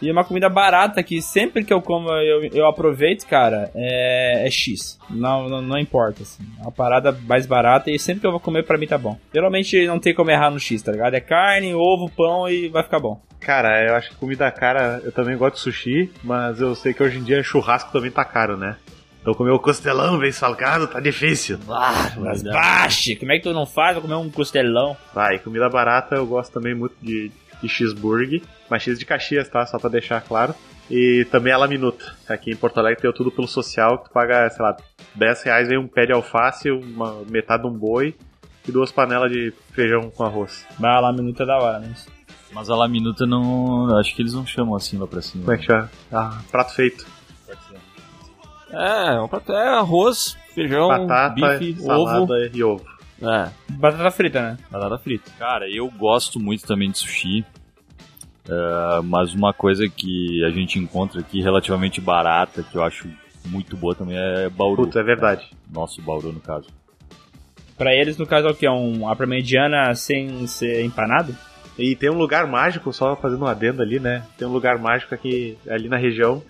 E uma comida barata que sempre que eu como eu, eu aproveito, cara, é, é X. Não, não, não importa, assim. É uma parada mais barata e sempre que eu vou comer pra mim tá bom. Geralmente não tem como errar no X, tá ligado? É carne, ovo, pão e vai ficar bom. Cara, eu acho que comida cara, eu também gosto de sushi, mas eu sei que hoje em dia churrasco também tá caro, né? Então comer o costelão bem salgado tá difícil. Ah, mas baixo! Como é que tu não faz pra comer um costelão? Vai, comida barata eu gosto também muito de, de cheeseburger. Mas cheese de Caxias, tá? Só pra deixar claro. E também a La Minuta. Aqui em Porto Alegre tem o tudo pelo social, que tu paga, sei lá, 10 reais vem um pé de alface, uma, metade de um boi e duas panelas de feijão com arroz. Mas a La Minuta é da hora, né? Mas a La Minuta não. Acho que eles não chamam assim lá pra cima. Como é que chama? Ah, prato feito. É, um prato, é arroz, feijão, Batata, bife, salada ovo. e ovo. É, Batata frita, né? batata frita. Cara, eu gosto muito também de sushi. é, mas uma coisa que a gente encontra aqui relativamente barata, que eu acho muito boa também, é Bauru. Putz, é verdade. Nosso Bauru, no caso. Pra eles, no caso, é o que? Um, a mediana sem ser empanado? E tem um lugar mágico, só fazendo um adendo ali, né? Tem um lugar mágico aqui, ali na região,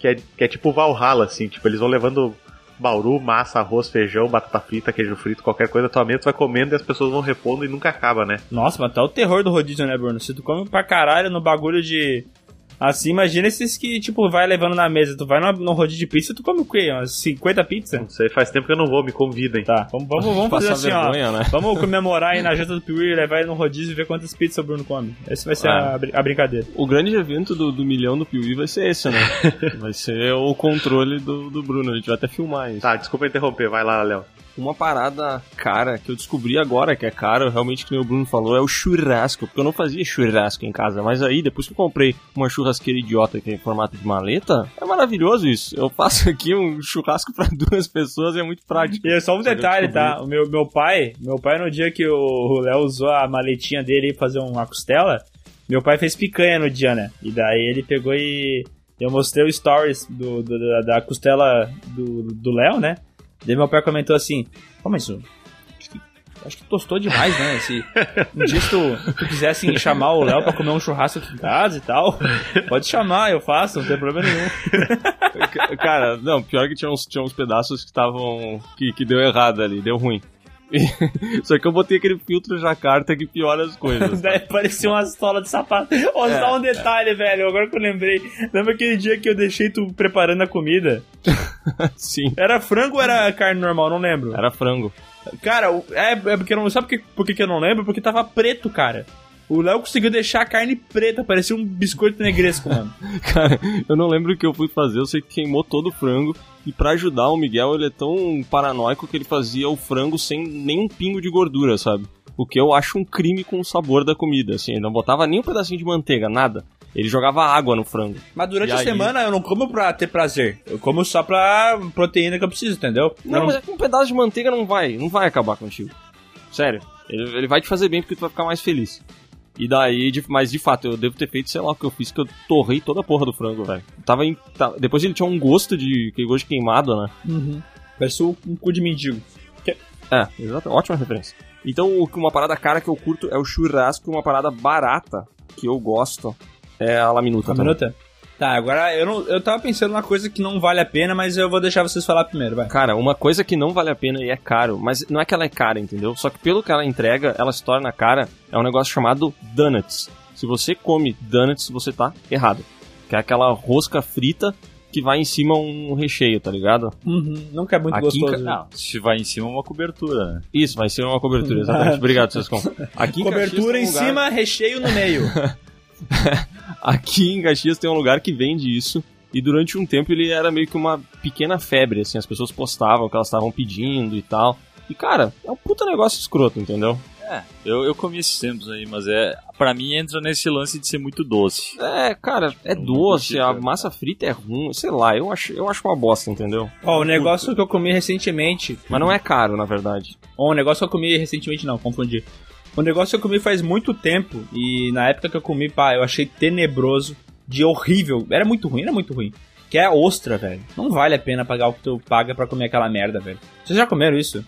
que é, que é tipo Valhalla, assim. Tipo, eles vão levando bauru, massa, arroz, feijão, batata frita, queijo frito, qualquer coisa, tua mesa tu vai comendo e as pessoas vão repondo e nunca acaba, né? Nossa, mas tá o terror do rodízio, né, Bruno? Se tu come pra caralho no bagulho de. Assim, imagina esses que, tipo, vai levando na mesa. Tu vai no, no rodízio de pizza, tu come o quê? Umas 50 pizzas? Não sei, faz tempo que eu não vou, me convidem. Tá, vamos, vamos, vamos fazer assim, vergonha, ó. né? Vamos comemorar aí na janta do Piuí, levar ele no rodízio e ver quantas pizzas o Bruno come. Esse vai ser Ah. a, a brincadeira. O grande evento do, do milhão do Piuí vai ser esse, né? vai ser o controle do, do Bruno. A gente vai até filmar isso. Tá, desculpa interromper, vai lá, Léo. Uma parada cara que eu descobri agora que é caro, realmente que o Bruno falou, é o churrasco. Porque eu não fazia churrasco em casa, mas aí depois que eu comprei uma churrasqueira idiota que é em formato de maleta, é maravilhoso isso. Eu faço aqui um churrasco pra duas pessoas, é muito prático. E é só um detalhe, tá? O meu, meu pai, meu pai no dia que o Léo usou a maletinha dele pra fazer uma costela, meu pai fez picanha no dia, né? E daí ele pegou e eu mostrei o stories do, do- da, da costela do do Léo, né? Daí meu pai comentou assim, pô, mas o- acho que, acho que tostou demais, né? Se um dia se tu, tu quisesse chamar o Léo pra comer um churrasco aqui em casa e tal, pode chamar, eu faço, não tem problema nenhum. Ca- Cara, não, pior que tinha uns, tinha uns pedaços que estavam. Que, que deu errado ali, deu ruim. Só que eu botei aquele filtro jacarta que piora as coisas. Daí parecia uma sola de sapato. Ó, É. só um detalhe, velho. Agora que eu lembrei. Lembra aquele dia que eu deixei tu preparando a comida? Sim. Era frango ou era carne normal? Não lembro. Era frango. Cara, é, é porque eu não. Sabe por que, por que eu não lembro? Porque tava preto, cara. O Léo conseguiu deixar a carne preta, parecia um biscoito negresco, mano. Cara, eu não lembro o que eu fui fazer, eu sei que queimou todo o frango. E pra ajudar o Miguel, ele é tão paranoico que ele fazia o frango sem nenhum pingo de gordura, sabe? O que eu acho um crime com o sabor da comida, assim. Ele não botava nem um pedacinho de manteiga, nada. Ele jogava água no frango. Mas durante E a aí- semana eu não como pra ter prazer. Eu como só pra proteína que eu preciso, entendeu? Não, Eu mas é que um pedaço de manteiga não vai, não vai acabar contigo. Sério. Ele, ele vai te fazer bem porque tu vai ficar mais feliz. E daí, de- mas de fato, eu devo ter feito, sei lá o que eu fiz, que eu torrei toda a porra do frango, velho. Tava em, tá- depois ele tinha um gosto de, aquele gosto de queimado, né? Uhum. Parece um cu de mendigo. É, exato, ótima referência. Então, que- uma parada cara que eu curto é o churrasco, uma parada barata que eu gosto é a laminuta. Uma também. Tá, agora eu, não, eu tava pensando numa coisa que não vale a pena, mas eu vou deixar vocês falar primeiro, vai. Cara, uma coisa que não vale a pena e é caro, mas não é que ela é cara, entendeu? Só que pelo que ela entrega, ela se torna cara, é um negócio chamado donuts. Se você come donuts, você tá errado. Que é aquela rosca frita que vai em cima um recheio, tá ligado? Uhum, nunca é muito Aqui em gostoso. ca- Não, se vai em cima é uma cobertura, né? Isso, vai ser uma cobertura, exatamente. Obrigado, Sescom. Aqui em Caxias Cobertura em um lugar- cima, recheio no meio. Aqui em Caxias tem um lugar que vende isso. E durante um tempo ele era meio que uma pequena febre, assim, as pessoas postavam que elas estavam pedindo e tal. E cara, é um puta negócio escroto, entendeu? É, eu, eu comi esses tempos aí, mas é. Pra mim entra nesse lance de ser muito doce. É, cara, é Não doce, curti, a massa frita é ruim, sei lá, eu acho, eu acho uma bosta, entendeu? Ó, o negócio que eu comi recentemente. Mas não é caro, na verdade. Ó, o negócio que eu comi recentemente, não, confundi. O negócio que eu comi faz muito tempo. E na época que eu comi, pá, eu achei tenebroso, de horrível. Era muito ruim, era muito ruim. Que é ostra, velho. Não vale a pena pagar o que tu paga pra comer aquela merda, velho. Vocês já comeram isso?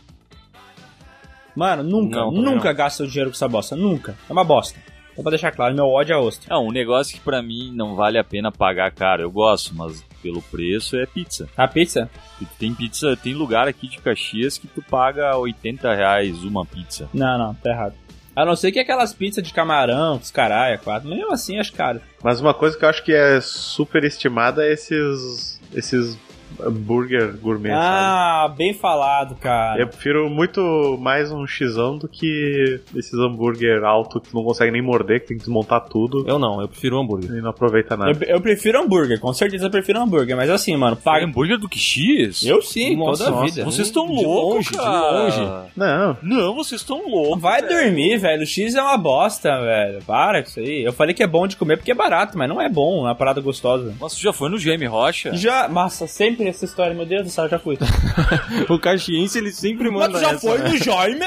Mano, nunca, Não, nunca gasta o dinheiro com essa bosta. Nunca. É uma bosta. Só pra deixar claro, meu ódio é ostra. Não, um negócio que pra mim não vale a pena pagar caro. Eu gosto, mas pelo preço é pizza. A pizza? Tem pizza, tem lugar aqui de Caxias que tu paga 80 reais uma pizza. Não, não, tá errado. A não ser que aquelas pizzas de camarão, os caralho, quatro. Mesmo assim, acho caro. Mas uma coisa que eu acho que é super estimada é esses, esses hambúrguer gourmet, sabe? Ah, bem falado, cara. Eu prefiro muito mais um xão do que esses hambúrguer alto que tu não consegue nem morder, que tem que desmontar tudo Eu não, eu prefiro hambúrguer. e não aproveita nada. Eu, eu prefiro hambúrguer, com certeza eu prefiro hambúrguer, mas assim, mano, paga. Hambúrguer do que X? Eu sim, Nossa, toda a nossa, vida. Vocês estão loucos, de cara. longe. Não, Não, vocês estão loucos. Vai velho. dormir, velho. O X é uma bosta, velho. Para com isso aí. Eu falei que é bom de comer porque é barato, mas não é bom, é uma parada gostosa. Tu já foi no GM Rocha? Já, nossa, sempre essa história, meu Deus do céu, já fui. O caxiense, ele sempre Mas manda tu já essa, foi né? no Jaime?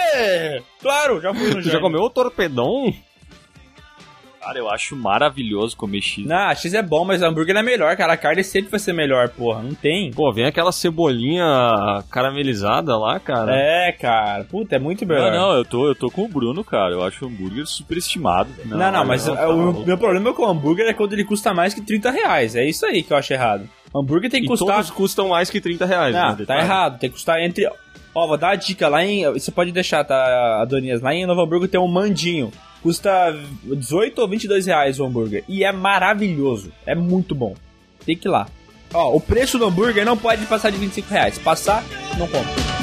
Claro, já fui no Tu Jaime. já comeu o torpedão? Cara, eu acho maravilhoso comer X. Não, X é bom, mas o hambúrguer é melhor, cara. A carne sempre vai ser melhor, porra. Não tem. Pô, vem aquela cebolinha caramelizada lá, cara. É, cara. Puta, é muito melhor. Não, não, eu tô, eu tô com o Bruno, cara. Eu acho o hambúrguer superestimado. Não, não, mas não, o- tá o louco. meu problema com o hambúrguer é quando ele custa mais que 30 reais. É isso aí que eu acho errado. Hambúrguer tem que E custar. todos custam mais que 30 reais. Não, né, tá errado. Tem que custar entre. Ó, vou dar a dica lá em. Você pode deixar, tá, Adonias? Lá em Novo Hamburgo tem um mandinho. Custa 18 ou 22 reais o hambúrguer. E é maravilhoso. É muito bom. Tem que ir lá. Ó, o preço do hambúrguer não pode passar de 25 reais. Passar, não compra.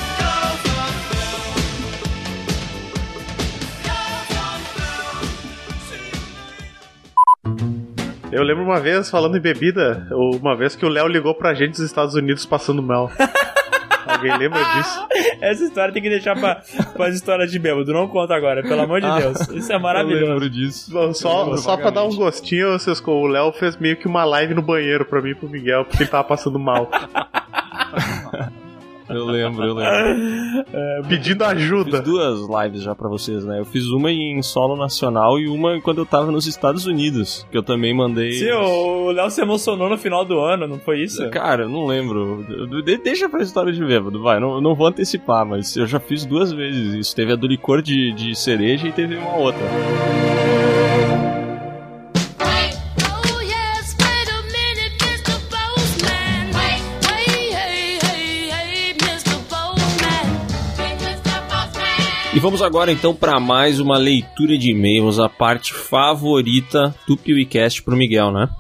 Eu lembro uma vez, falando em bebida, uma vez que o Léo ligou pra gente dos Estados Unidos passando mal. Alguém lembra disso? Essa história tem que deixar pra, pra as histórias de bêbado. Não conta agora, pelo amor de Ah, Deus. Isso é Eu maravilhoso. lembro disso. Bom, Só, só pra dar um gostinho, Cisco, o Léo fez meio que uma live no banheiro pra mim e pro Miguel, porque ele tava passando mal. Eu lembro, eu lembro. Pedindo Fiz ajuda. duas lives já pra vocês, né? Eu fiz uma em solo nacional e uma quando eu tava nos Estados Unidos, que eu também mandei. Sim, o Léo se emocionou no final do ano, não foi isso? Cara, eu não lembro. De- deixa pra história de bêbado, vai. Não, não vou antecipar, mas eu já fiz duas vezes isso. Teve a do licor de, de cereja e teve uma outra. Vamos agora então para mais uma leitura de e-mails, a parte favorita do PeeWeeCast pro Miguel, né?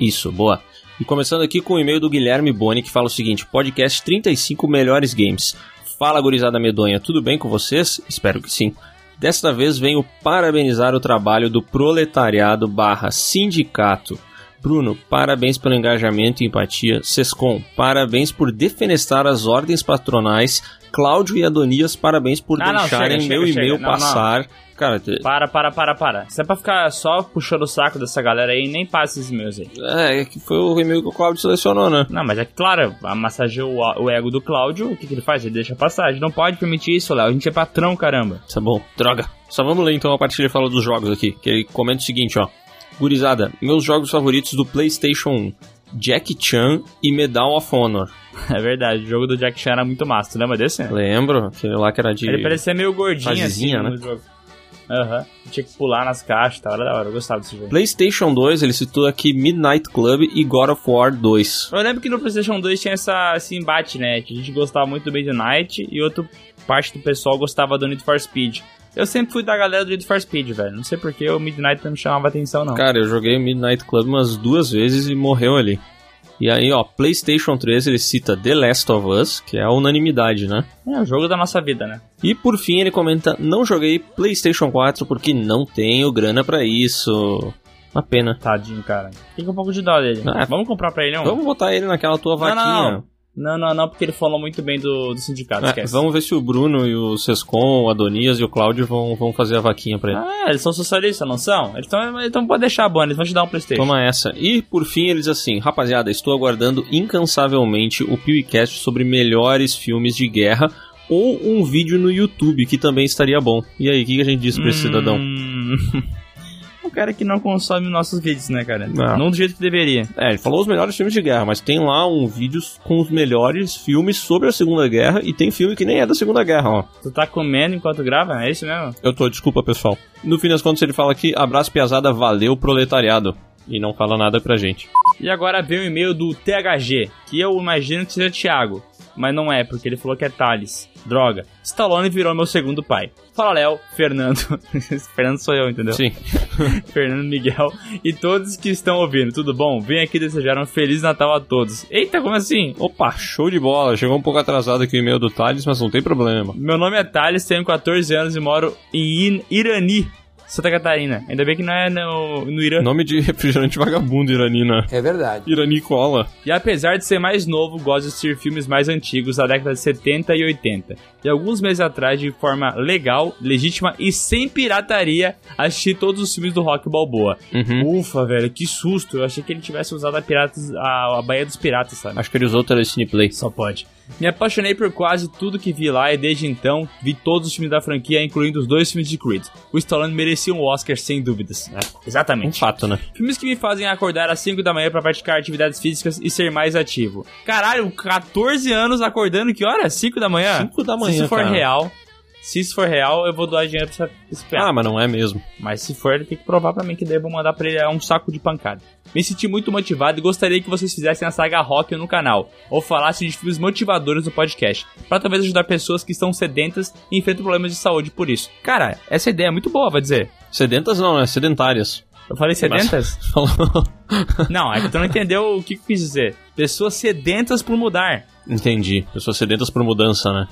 Isso, boa. E começando aqui com o e-mail do Guilherme Boni, que fala o seguinte: podcast 35 melhores games. Fala, gurizada medonha, tudo bem com vocês? Espero que sim. Desta vez venho parabenizar o trabalho do proletariado barra sindicato. Bruno, parabéns pelo engajamento e empatia. Sescom, parabéns por defenestrar as ordens patronais. Cláudio e Adonias, parabéns por Ah, não, deixarem chega, meu chega, e-mail chega. Não, não. passar. Cara, te- Para, para, para, para. Se é pra ficar só puxando o saco dessa galera aí, nem passa esses meus aí. é, é que foi o e-mail que o Cláudio selecionou, né? Não, mas é que, claro, massageou o, o ego do Cláudio, o que, que ele faz? Ele deixa passar. A gente não pode permitir isso, Léo. A gente é patrão, caramba. Tá bom, droga. Só vamos ler então a parte que ele fala dos jogos aqui. Que ele comenta o seguinte, ó. Gurizada, meus jogos favoritos do PlayStation 1: Jack Chan e Medal of Honor. É verdade, o jogo do Jack Chan era muito massa. Tu lembra desse? Lembro? Aquele lá que era de. Ele parecia meio gordinho assim né? no jogo. Aham. Tinha que pular nas caixas tal. Era da hora, eu gostava desse jogo. PlayStation 2, ele citou aqui Midnight Club e God of War 2. Eu lembro que no PlayStation 2 tinha essa, esse embate, né? Que a gente gostava muito do Midnight e outra parte do pessoal gostava do Need for Speed. Eu sempre fui da galera do Need for Speed, velho. Não sei porque o Midnight não me chamava atenção, não. Cara, eu joguei Midnight Club umas duas vezes e morreu ali. E aí, ó, PlayStation 3 ele cita The Last of Us, que é a unanimidade, né? É o jogo da nossa vida, né? E por fim ele comenta: Não joguei PlayStation 4 porque não tenho grana pra isso. Uma pena. Tadinho, cara. Fica um pouco de dó dele. Ah, Vamos comprar pra ele, não? Vamos botar ele naquela tua Não, não, vaquinha. não. Não, não, não, porque ele falou muito bem do, do sindicato, É, esquece. vamos ver se o Bruno e o Sescon, o Adonias e o Cláudio vão, vão fazer a vaquinha pra ele. Ah, eles são socialistas, não são? Então, então pode deixar a banda, eles vão te dar um Playstation. Toma essa. E por fim ele diz assim: Rapaziada, estou aguardando incansavelmente o PewCast sobre melhores filmes de guerra ou um vídeo no YouTube que também estaria bom. E aí, o que, a gente diz pra esse cidadão? O cara que não consome nossos vídeos, né, cara? Não. Não do jeito que deveria. É, ele falou os melhores filmes de guerra, mas tem lá um vídeo com os melhores filmes sobre a Segunda Guerra e tem filme que nem é da Segunda Guerra, ó. Tu tá comendo enquanto grava? É isso mesmo? Eu tô, desculpa pessoal. No fim das contas ele fala aqui, abraço piazada, valeu proletariado. E não fala nada pra gente. E agora vem o e-mail do THG, que eu imagino que seja Thiago. Mas não é, porque ele falou que é Thales. Droga. Stallone virou meu segundo pai. Fala, Léo, Fernando. Fernando sou eu, entendeu? Sim. Fernando Miguel e todos que estão ouvindo, tudo bom? Vem aqui desejar um Feliz Natal a todos. Eita, como assim? Opa, show de bola. Chegou um pouco atrasado aqui o e-mail do Thales, mas não tem problema. Meu nome é Thales, tenho 14 anos e moro em Ir- Irani, Santa Catarina. Ainda bem que não é no, no Irã. Nome de refrigerante vagabundo, Iranina. É verdade. Irani Cola. E apesar de ser mais novo, gosto de assistir filmes mais antigos da década de 70 e 80. E alguns meses atrás, de forma legal, legítima e sem pirataria, assisti todos os filmes do Rock Balboa. Uhum. Ufa, velho, que susto. Eu achei que ele tivesse usado a, Piratas, a, a Baía dos Piratas, sabe? Acho que ele usou o Telecine Play. Só pode. Me apaixonei por quase tudo que vi lá e desde então vi todos os filmes da franquia, incluindo os dois filmes de Creed. O Stallone merecia um Oscar sem dúvidas. Um Exatamente. fato, né? Filmes que me fazem acordar às 5 da manhã pra praticar atividades físicas e ser mais ativo. Caralho, 14 anos acordando, que hora? 5 da manhã? 5 da Se isso for cara. real, se isso for real, eu vou doar dinheiro pra esse piada. Ah, mas não é mesmo. Mas se for, ele tem que provar pra mim que daí eu vou mandar pra ele um saco de pancada. Me senti muito motivado e gostaria que vocês fizessem a saga Rock no canal, ou falassem de filmes motivadores do podcast, pra talvez ajudar pessoas que estão sedentas e enfrentam problemas de saúde por isso. Cara, essa ideia é muito boa, vai dizer. Sedentas não, né? Sedentárias. Eu falei sedentas? Falou. Não, é que tu não entendeu o que que eu quis dizer. Pessoas sedentas por mudar. Entendi. Pessoas sedentas por mudança, né?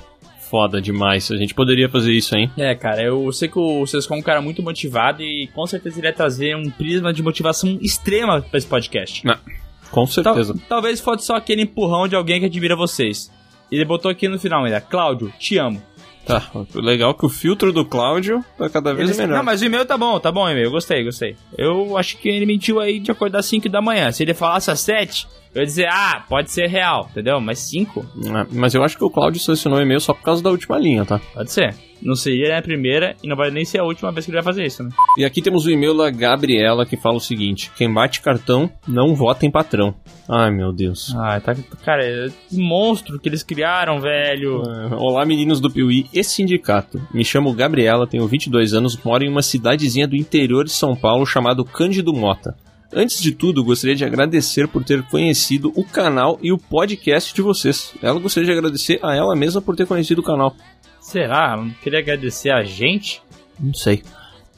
Foda demais. A gente poderia fazer isso, hein? É, cara, eu sei que o Sescon é um cara muito motivado e com certeza ele ia trazer um prisma de motivação extrema pra esse podcast. Não. Com certeza. Tal- talvez fosse só aquele empurrão de alguém que admira vocês. Ele botou aqui no final ainda, Cláudio, te amo. Tá. Legal que o filtro do Cláudio tá cada vez Ele- melhor. Não, mas o e-mail tá bom, tá bom o e-mail, gostei, gostei. Eu acho que ele mentiu aí de acordar às 5 da manhã. Se ele falasse às 7, eu ia dizer, ah, pode ser real, entendeu? Mas 5, É, Mas eu acho que o Cláudio selecionou o e-mail só por causa da última linha, tá? pode ser. Não seria a primeira e não vai nem ser a última vez que ele vai fazer isso, né? E aqui temos o e-mail da Gabriela que fala o seguinte: quem bate cartão não vota em patrão. Ai meu Deus. Ah, tá. Cara, é um monstro que eles criaram, velho. É, Olá meninos do Piuí e sindicato. Me chamo Gabriela, tenho 22 anos, moro em uma cidadezinha do interior de São Paulo chamado Cândido Mota. Antes de tudo, gostaria de agradecer por ter conhecido o canal e o podcast de vocês. Ela gostaria de agradecer a ela mesma por ter conhecido o canal. Será? Não queria agradecer a gente? Não sei.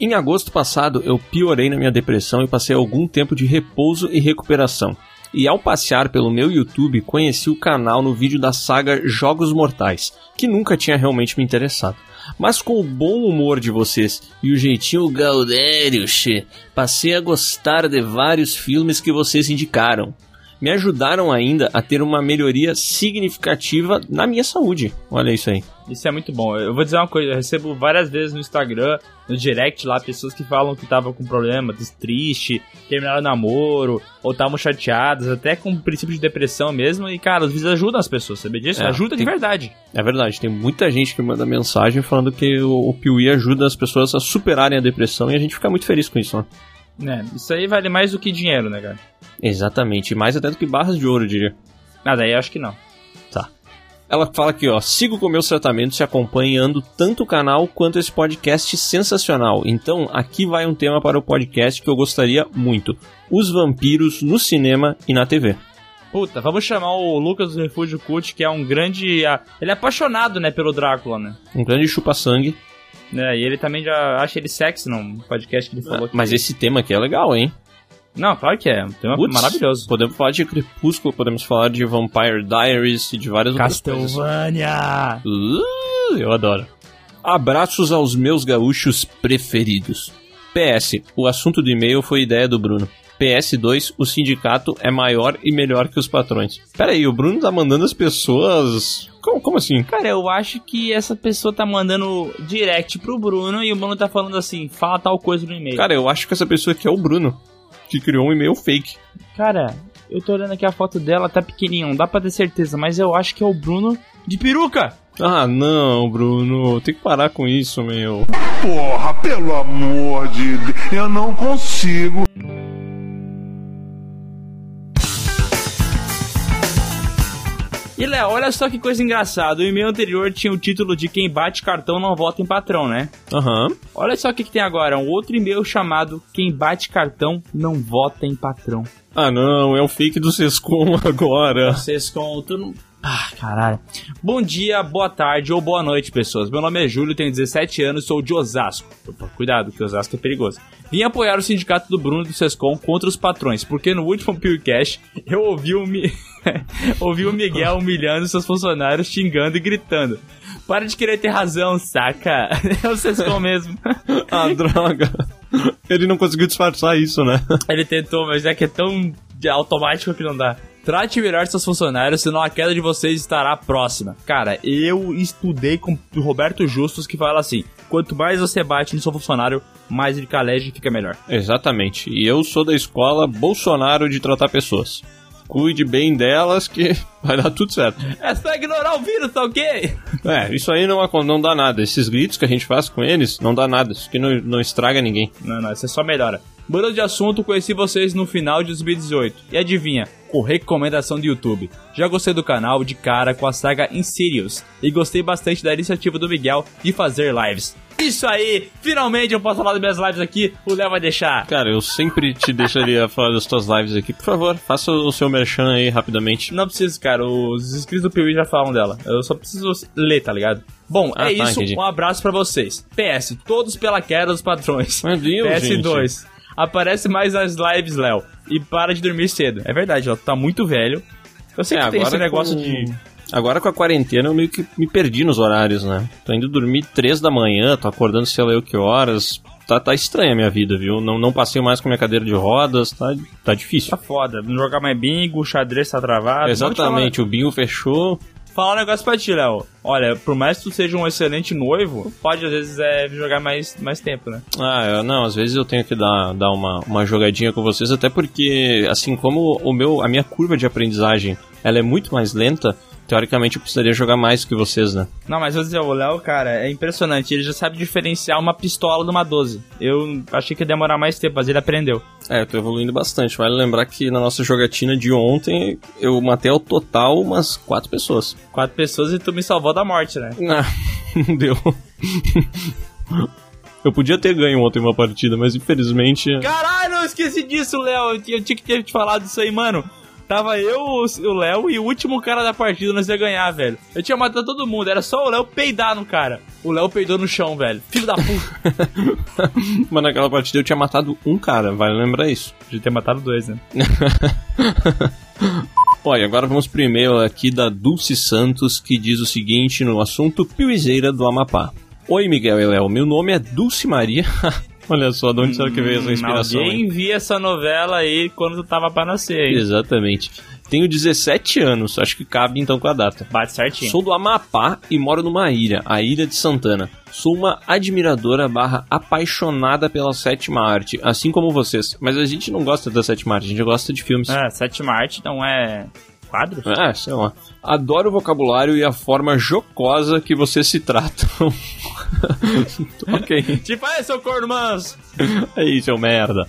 Em agosto passado, eu piorei na minha depressão e passei algum tempo de repouso e recuperação. E ao passear pelo meu YouTube, conheci o canal no vídeo da saga Jogos Mortais, que nunca tinha realmente me interessado. Mas com o bom humor de vocês e o jeitinho Gaudério, passei a gostar de vários filmes que vocês indicaram. Me ajudaram ainda a ter uma melhoria significativa na minha saúde. Olha isso aí. Isso é muito bom. Eu vou dizer uma coisa, eu recebo várias vezes no Instagram, no direct lá, pessoas que falam que estavam com problema, triste, terminaram o namoro, ou estavam chateadas, até com princípio de depressão mesmo. E, cara, os vídeos ajudam as pessoas, sabe disso? É, Ajuda de tem- verdade. É verdade, tem muita gente que manda mensagem falando que o, o Piuí ajuda as pessoas a superarem a depressão e a gente fica muito feliz com isso, né? É, isso aí vale mais do que dinheiro, né, cara? Exatamente, mais até do que barras de ouro, eu diria. Ah, daí eu acho que não. Tá. Ela fala aqui, ó, sigo com meus tratamentos e acompanhando tanto o canal quanto esse podcast sensacional. Então, aqui vai um tema para o podcast que eu gostaria muito. Os vampiros no cinema e na TV. Puta, vamos chamar o Lucas do Refúgio Cult, que é um grande. ah, Ele é apaixonado, né, pelo Drácula, né? Um grande chupa-sangue. É, e ele também já acha ele sexy no podcast que ele falou. que- Mas esse tema aqui é legal, hein? Não, claro que é. Um tema Putz, maravilhoso. Podemos falar de Crepúsculo, podemos falar de Vampire Diaries e de várias outras coisas. Castlevania! Uh, eu adoro. Abraços aos meus gaúchos preferidos. PS, o assunto do e-mail foi ideia do Bruno. PS2, o sindicato é maior e melhor que os patrões. Pera aí, o Bruno tá mandando as pessoas. Como, como assim? Cara, eu acho que essa pessoa tá mandando direct pro Bruno e o Bruno tá falando assim, fala tal coisa no e-mail. Cara, eu acho que essa pessoa aqui é o Bruno, que criou um e-mail fake. Cara, eu tô olhando aqui a foto dela, tá pequenininha, não dá pra ter certeza, mas eu acho que é o Bruno de peruca. Ah, não, Bruno, tem que parar com isso, meu. Porra, pelo amor de Deus, eu não consigo. E Léo, olha só que coisa engraçada. O e-mail anterior tinha o título de quem bate cartão não vota em patrão, né? Aham. Olha só o que, que tem agora, um outro e-mail chamado Quem bate cartão não vota em patrão. Ah, não, é o fake do Sescom agora. Vocês com tu não. Ah, caralho. Bom dia, boa tarde ou boa noite, pessoas. Meu nome é Júlio, tenho 17 anos, sou de Osasco. Opa, cuidado, que Osasco é perigoso. Vim apoiar o sindicato do Bruno do Sescom contra os patrões, porque no último PewCast eu ouvi o, Mi... ouvi o Miguel humilhando seus funcionários, xingando e gritando. Para de querer ter razão, saca? É o Sescom mesmo. Ah, droga. Ele não conseguiu disfarçar isso, né? Ele tentou, mas é que é tão de automático que não dá. Trate melhor seus funcionários, senão a queda de vocês estará próxima. Cara, eu estudei com o Roberto Justus que fala assim: quanto mais você bate no seu funcionário, mais ele calege e fica melhor. Exatamente. E eu sou da escola Bolsonaro de tratar pessoas. Cuide bem delas que vai dar tudo certo. É só ignorar o vírus, tá ok? É, isso aí não, não dá nada. Esses gritos que a gente faz com eles não dá nada. Isso aqui não, não estraga ninguém. Não, não, isso é só melhora. Mudando de assunto, conheci vocês no final de 2018. E adivinha? Com recomendação do YouTube. Já gostei do canal de cara com a saga Insidious. E gostei bastante da iniciativa do Miguel de fazer lives. Isso aí! Finalmente eu posso falar das minhas lives aqui. O Léo vai deixar. Cara, eu sempre te deixaria falar das tuas lives aqui. Por favor, faça o seu merchan aí rapidamente. Não preciso, cara. Os inscritos do Piuí já falam dela. Eu só preciso ler, tá ligado? Bom, Ah, é tá, isso. entendi. Um abraço pra vocês. PS, todos pela queda dos patrões. Meu Deus, PS2. Aparece mais nas lives, Léo. E para de dormir cedo. É verdade, Léo. Tu tá muito velho. Eu sei É, que tem esse negócio com- de. Agora com a quarentena eu meio que me perdi nos horários, né? Tô indo dormir três da manhã, tô acordando sei lá eu que horas. Tá, tá estranha a minha vida, viu? Não, não passeio mais com minha cadeira de rodas, tá, tá difícil. Tá foda. Não jogar mais bingo, o xadrez tá travado. Exatamente, o bingo fechou. Falar um negócio pra ti, Léo. Olha, por mais que tu seja um excelente noivo, pode às vezes é, jogar mais, mais tempo, né? Ah, eu- não, às vezes eu tenho que dar, dar uma, uma jogadinha com vocês, até porque, assim como o meu, a minha curva de aprendizagem ela é muito mais lenta, teoricamente eu precisaria jogar mais que vocês, né? Não, mas vou dizer, o Léo, cara, é impressionante. Ele já sabe diferenciar uma pistola de uma 12. Eu achei que ia demorar mais tempo, mas ele aprendeu. É, eu tô evoluindo bastante. Vale lembrar que na nossa jogatina de ontem eu matei ao total umas quatro pessoas. Quatro pessoas e tu me salvou da morte, né? Não, não deu. Eu podia ter ganho ontem uma partida, mas infelizmente. Caralho, eu esqueci disso, Léo. Eu tinha eu tinha que ter te falado isso aí, mano. Tava eu, o Léo e o último cara da partida nós ia ganhar, velho. Eu tinha matado todo mundo, era só o Léo peidar no cara. O Léo peidou no chão, velho. Filho da puta. Mas naquela partida eu tinha matado um cara, vale lembrar isso. De ter matado dois, né? Olha, agora vamos pro e-mail aqui da Dulce Santos, que diz o seguinte no assunto Piuizeira do Amapá. Oi, Miguel e Léo, meu nome é Dulce Maria. Olha só, de onde será que veio essa inspiração? Alguém hein? via essa novela aí quando tu tava pra nascer, hein? Exatamente. Tenho 17 anos, acho que cabe então com a data. Bate certinho. Sou do Amapá e moro numa ilha, a Ilha de Santana. Sou uma admiradora barra apaixonada pela sétima arte, assim como vocês. Mas a gente não gosta da sétima arte, a gente gosta de filmes. Ah, sétima arte não é quadro? É, sei lá. Adoro o vocabulário e a forma jocosa que vocês se tratam. ok. Tipo, aí, seu corno manso. Aí, seu merda.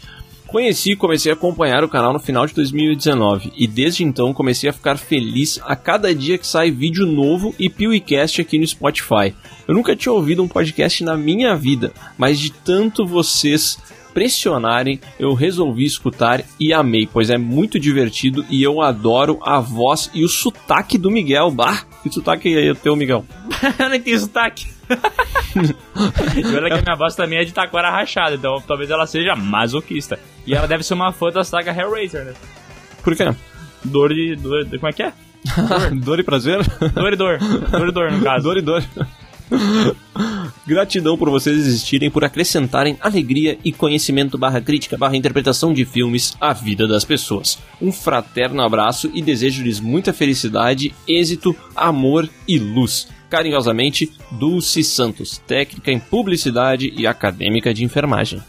Conheci e comecei a acompanhar o canal no final de 2019 e desde então comecei a ficar feliz a cada dia que sai vídeo novo e PewCast aqui no Spotify. Eu nunca tinha ouvido um podcast na minha vida, mas de tanto vocês pressionarem, eu resolvi escutar e amei, pois é muito divertido e eu adoro a voz e o sotaque do Miguel. Bah, que sotaque é teu, Miguel? eu nem tenho sotaque. e olha que a minha voz também é de taquara rachada, então talvez ela seja masoquista. E ela deve ser uma fã da saga Hellraiser, né? Por quê? Dor de. Dor, como é que é? dor e prazer? Dor e dor. Dor e dor, no caso. Dor e dor. Gratidão por vocês existirem, por acrescentarem alegria e conhecimento barra crítica barra interpretação de filmes à vida das pessoas. Um fraterno abraço e desejo-lhes muita felicidade, êxito, amor e luz. Carinhosamente, Dulce Santos, técnica em publicidade e acadêmica de enfermagem.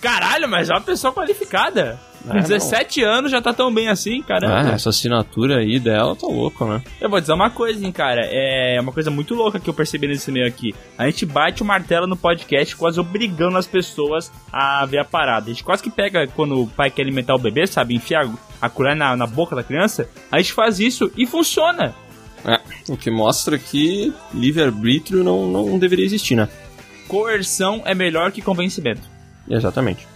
Caralho, mas é uma pessoa qualificada. Com É, 17 anos já tá tão bem assim, caramba. Ah, essa assinatura aí dela tá louco, né? Eu vou dizer uma coisa, hein, cara. É uma coisa muito louca que eu percebi nesse meio aqui. A gente bate o martelo no podcast, quase obrigando as pessoas a ver a parada. A gente quase que pega quando o pai quer alimentar o bebê, sabe? Enfiar a colher na, na boca da criança. A gente faz isso e funciona. É, o que mostra que livre-arbítrio não, não deveria existir, né? Coerção é melhor que convencimento. Exatamente.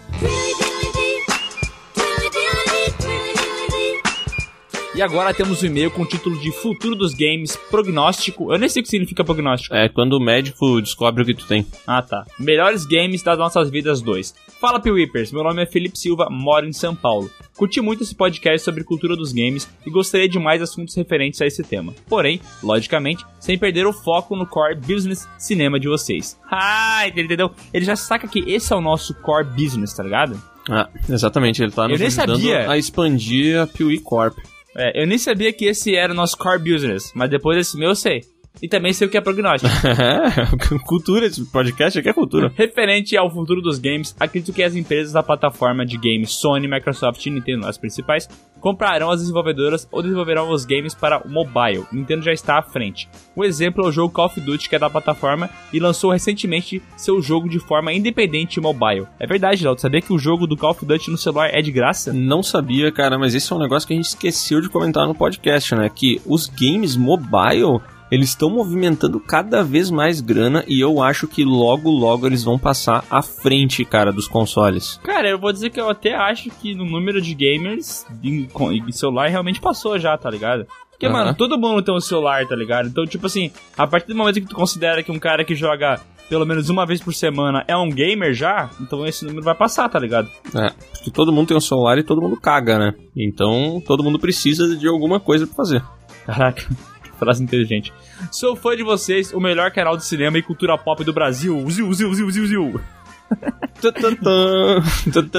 E agora temos o e-mail com o título de Futuro dos Games, Prognóstico. Eu nem sei o que significa prognóstico. É quando o médico descobre o que tu tem. Ah, tá. Melhores games das nossas vidas 2. Fala, Piwipers. Meu nome é Felipe Silva, moro em São Paulo. Curti muito esse podcast sobre cultura dos games e gostaria de mais assuntos referentes a esse tema. Porém, logicamente, sem perder o foco no core business cinema de vocês. Ah, entendeu? Ele já saca que esse é o nosso core business, tá ligado? Ah, exatamente. Ele tá nos nem ajudando sabia. a expandir a Piuí Corp. É, eu nem sabia que esse era o nosso core business, mas depois desse meu eu sei. E também sei o que é prognóstico. É, cultura, esse podcast aqui é cultura. Referente ao futuro dos games, acredito que as empresas da plataforma de games Sony, Microsoft e Nintendo, as principais, comprarão as desenvolvedoras ou desenvolverão os games para o mobile. Nintendo já está à frente. O exemplo é o jogo Call of Duty, que é da plataforma e lançou recentemente seu jogo de forma independente mobile. É verdade, Léo, sabia que o jogo do Call of Duty no celular é de graça? Não sabia, cara, mas esse é um negócio que a gente esqueceu de comentar no podcast, né? Que os games mobile, eles estão movimentando cada vez mais grana e eu acho que logo, logo eles vão passar à frente, cara, dos consoles. Cara, eu vou dizer que eu até acho que no número de gamers em, celular realmente passou já, tá ligado? Porque, Aham. mano, todo mundo tem um celular, tá ligado? Então, tipo assim, a partir do momento que tu considera que um cara que joga pelo menos uma vez por semana é um gamer já, então esse número vai passar, tá ligado? É, porque todo mundo tem um celular e todo mundo caga, né? Então todo mundo precisa de alguma coisa pra fazer. Caraca, frase inteligente. Sou fã de vocês, o melhor canal de cinema e cultura pop do Brasil. Ziu, ziu, ziu, ziu, ziu.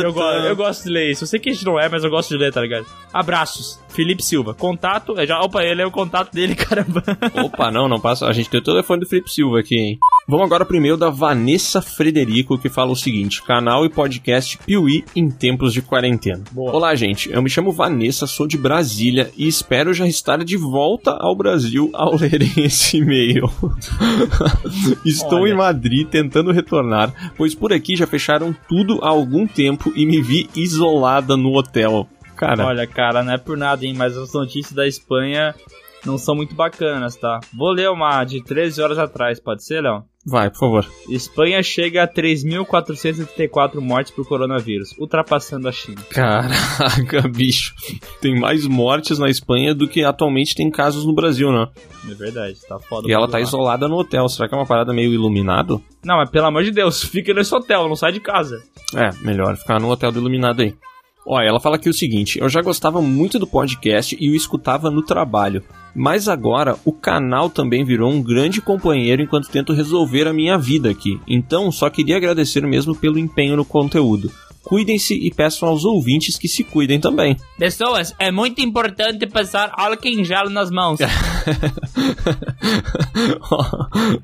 Eu, go- eu gosto de ler isso. Eu sei que a gente não é, mas eu gosto de ler, tá ligado? Abraços. Felipe Silva. Contato. é, Já, opa, ele é o contato dele, caramba. Opa, não, não passa. A gente tem o telefone do Felipe Silva aqui, hein? Vamos agora primeiro da Vanessa Frederico, que fala o seguinte: canal e podcast Piuí em tempos de quarentena. Olá, gente. Eu me chamo Vanessa, sou de Brasília e espero já estar de volta ao Brasil ao ler esse e-mail. Estou Olha. em Madrid tentando retornar, pois por aqui já fecharam tudo há algum tempo e me vi isolada no hotel. Cara, Olha, cara, não é por nada, hein, mas as notícias da Espanha não são muito bacanas, tá? Vou ler uma de 13 horas atrás, pode ser, Léo? Vai, por favor. Espanha chega a 3.434 mortes por coronavírus, ultrapassando a China. Caraca, bicho. Tem mais mortes na Espanha do que atualmente tem casos no Brasil, né? É verdade, tá foda. E ela tá lá. isolada no hotel. Será que é uma parada meio iluminado? Não, mas pelo amor de Deus, fica nesse hotel, não sai de casa. É, melhor ficar no hotel do iluminado aí. Olha, ela fala aqui o seguinte: eu já gostava muito do podcast e o escutava no trabalho. Mas agora o canal também virou um grande companheiro enquanto tento resolver a minha vida aqui. Então só queria agradecer mesmo pelo empenho no conteúdo. Cuidem-se e peçam aos ouvintes que se cuidem também. Pessoas, é muito importante passar álcool em gel nas mãos.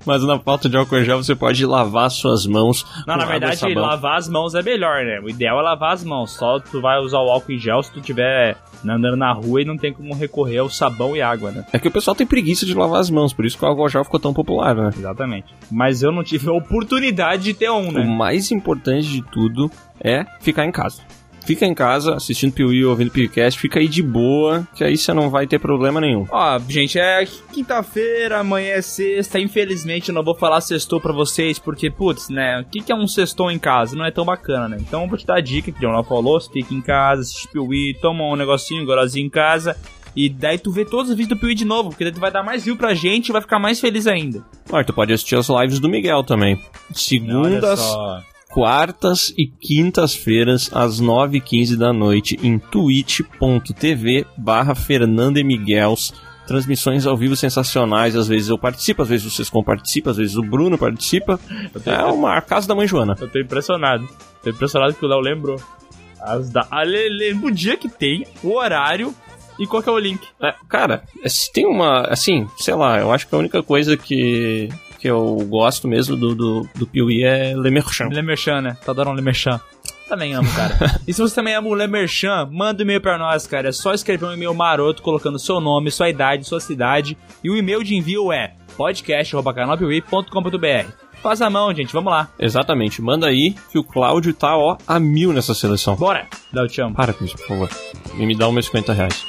Mas na falta de álcool em gel você pode lavar suas mãos. Não, na verdade, lavar as mãos é melhor, né? O ideal é lavar as mãos. Só tu vai usar o álcool em gel se tu tiver andando na rua e não tem como recorrer ao sabão e água, né? É que o pessoal tem preguiça de lavar as mãos, por isso que o álcool gel ficou tão popular, né? Exatamente. Mas eu não tive a oportunidade de ter um, O né? mais importante de tudo é ficar em casa. Fica em casa, assistindo Piuí, ouvindo Piucast, fica aí de boa, que aí você não vai ter problema nenhum. Ó, gente, é quinta-feira, amanhã é sexta. Infelizmente eu não vou falar sextou pra vocês, porque, putz, né? O que, que é um sextou em casa? Não é tão bacana, né? Então eu vou te dar a dica que o John falou: você fica em casa, assiste Piuí, toma um negocinho, um gorozinho em casa. E daí tu vê todos os vídeos do Piuí de novo, porque daí tu vai dar mais view pra gente e vai ficar mais feliz ainda. Ah, tu pode assistir as lives do Miguel também. Segundas. Quartas e quintas-feiras, às 9h15 da noite, em twitch.tv barra Fernanda e Miguels. Transmissões ao vivo sensacionais, às vezes eu participo, às vezes vocês compartilham, às vezes o Bruno participa. É uma a casa da mãe Joana. Eu tô impressionado. Tô impressionado que o Léo lembrou. As da... Ah, le- Lembra o dia que tem, o horário e qual que é o link. É, cara, se tem uma. Assim, sei lá, eu acho que a única coisa que, que eu gosto mesmo do, do, do Piuí é Le Merchan. Le Merchan, né? Tá adorando Le Merchan. Também amo, cara. e se você também ama o Le Merchan, manda um e-mail pra nós, cara. É só escrever um e-mail maroto colocando seu nome, sua idade, sua cidade. E o e-mail de envio é podcast.canalpiuí.com.br. Faz a mão, gente. Vamos lá. Exatamente, manda aí que o Cláudio tá, ó, a mil nessa seleção. Bora. Léo, te amo. Para com isso, por favor. E me dá uns 50 reais.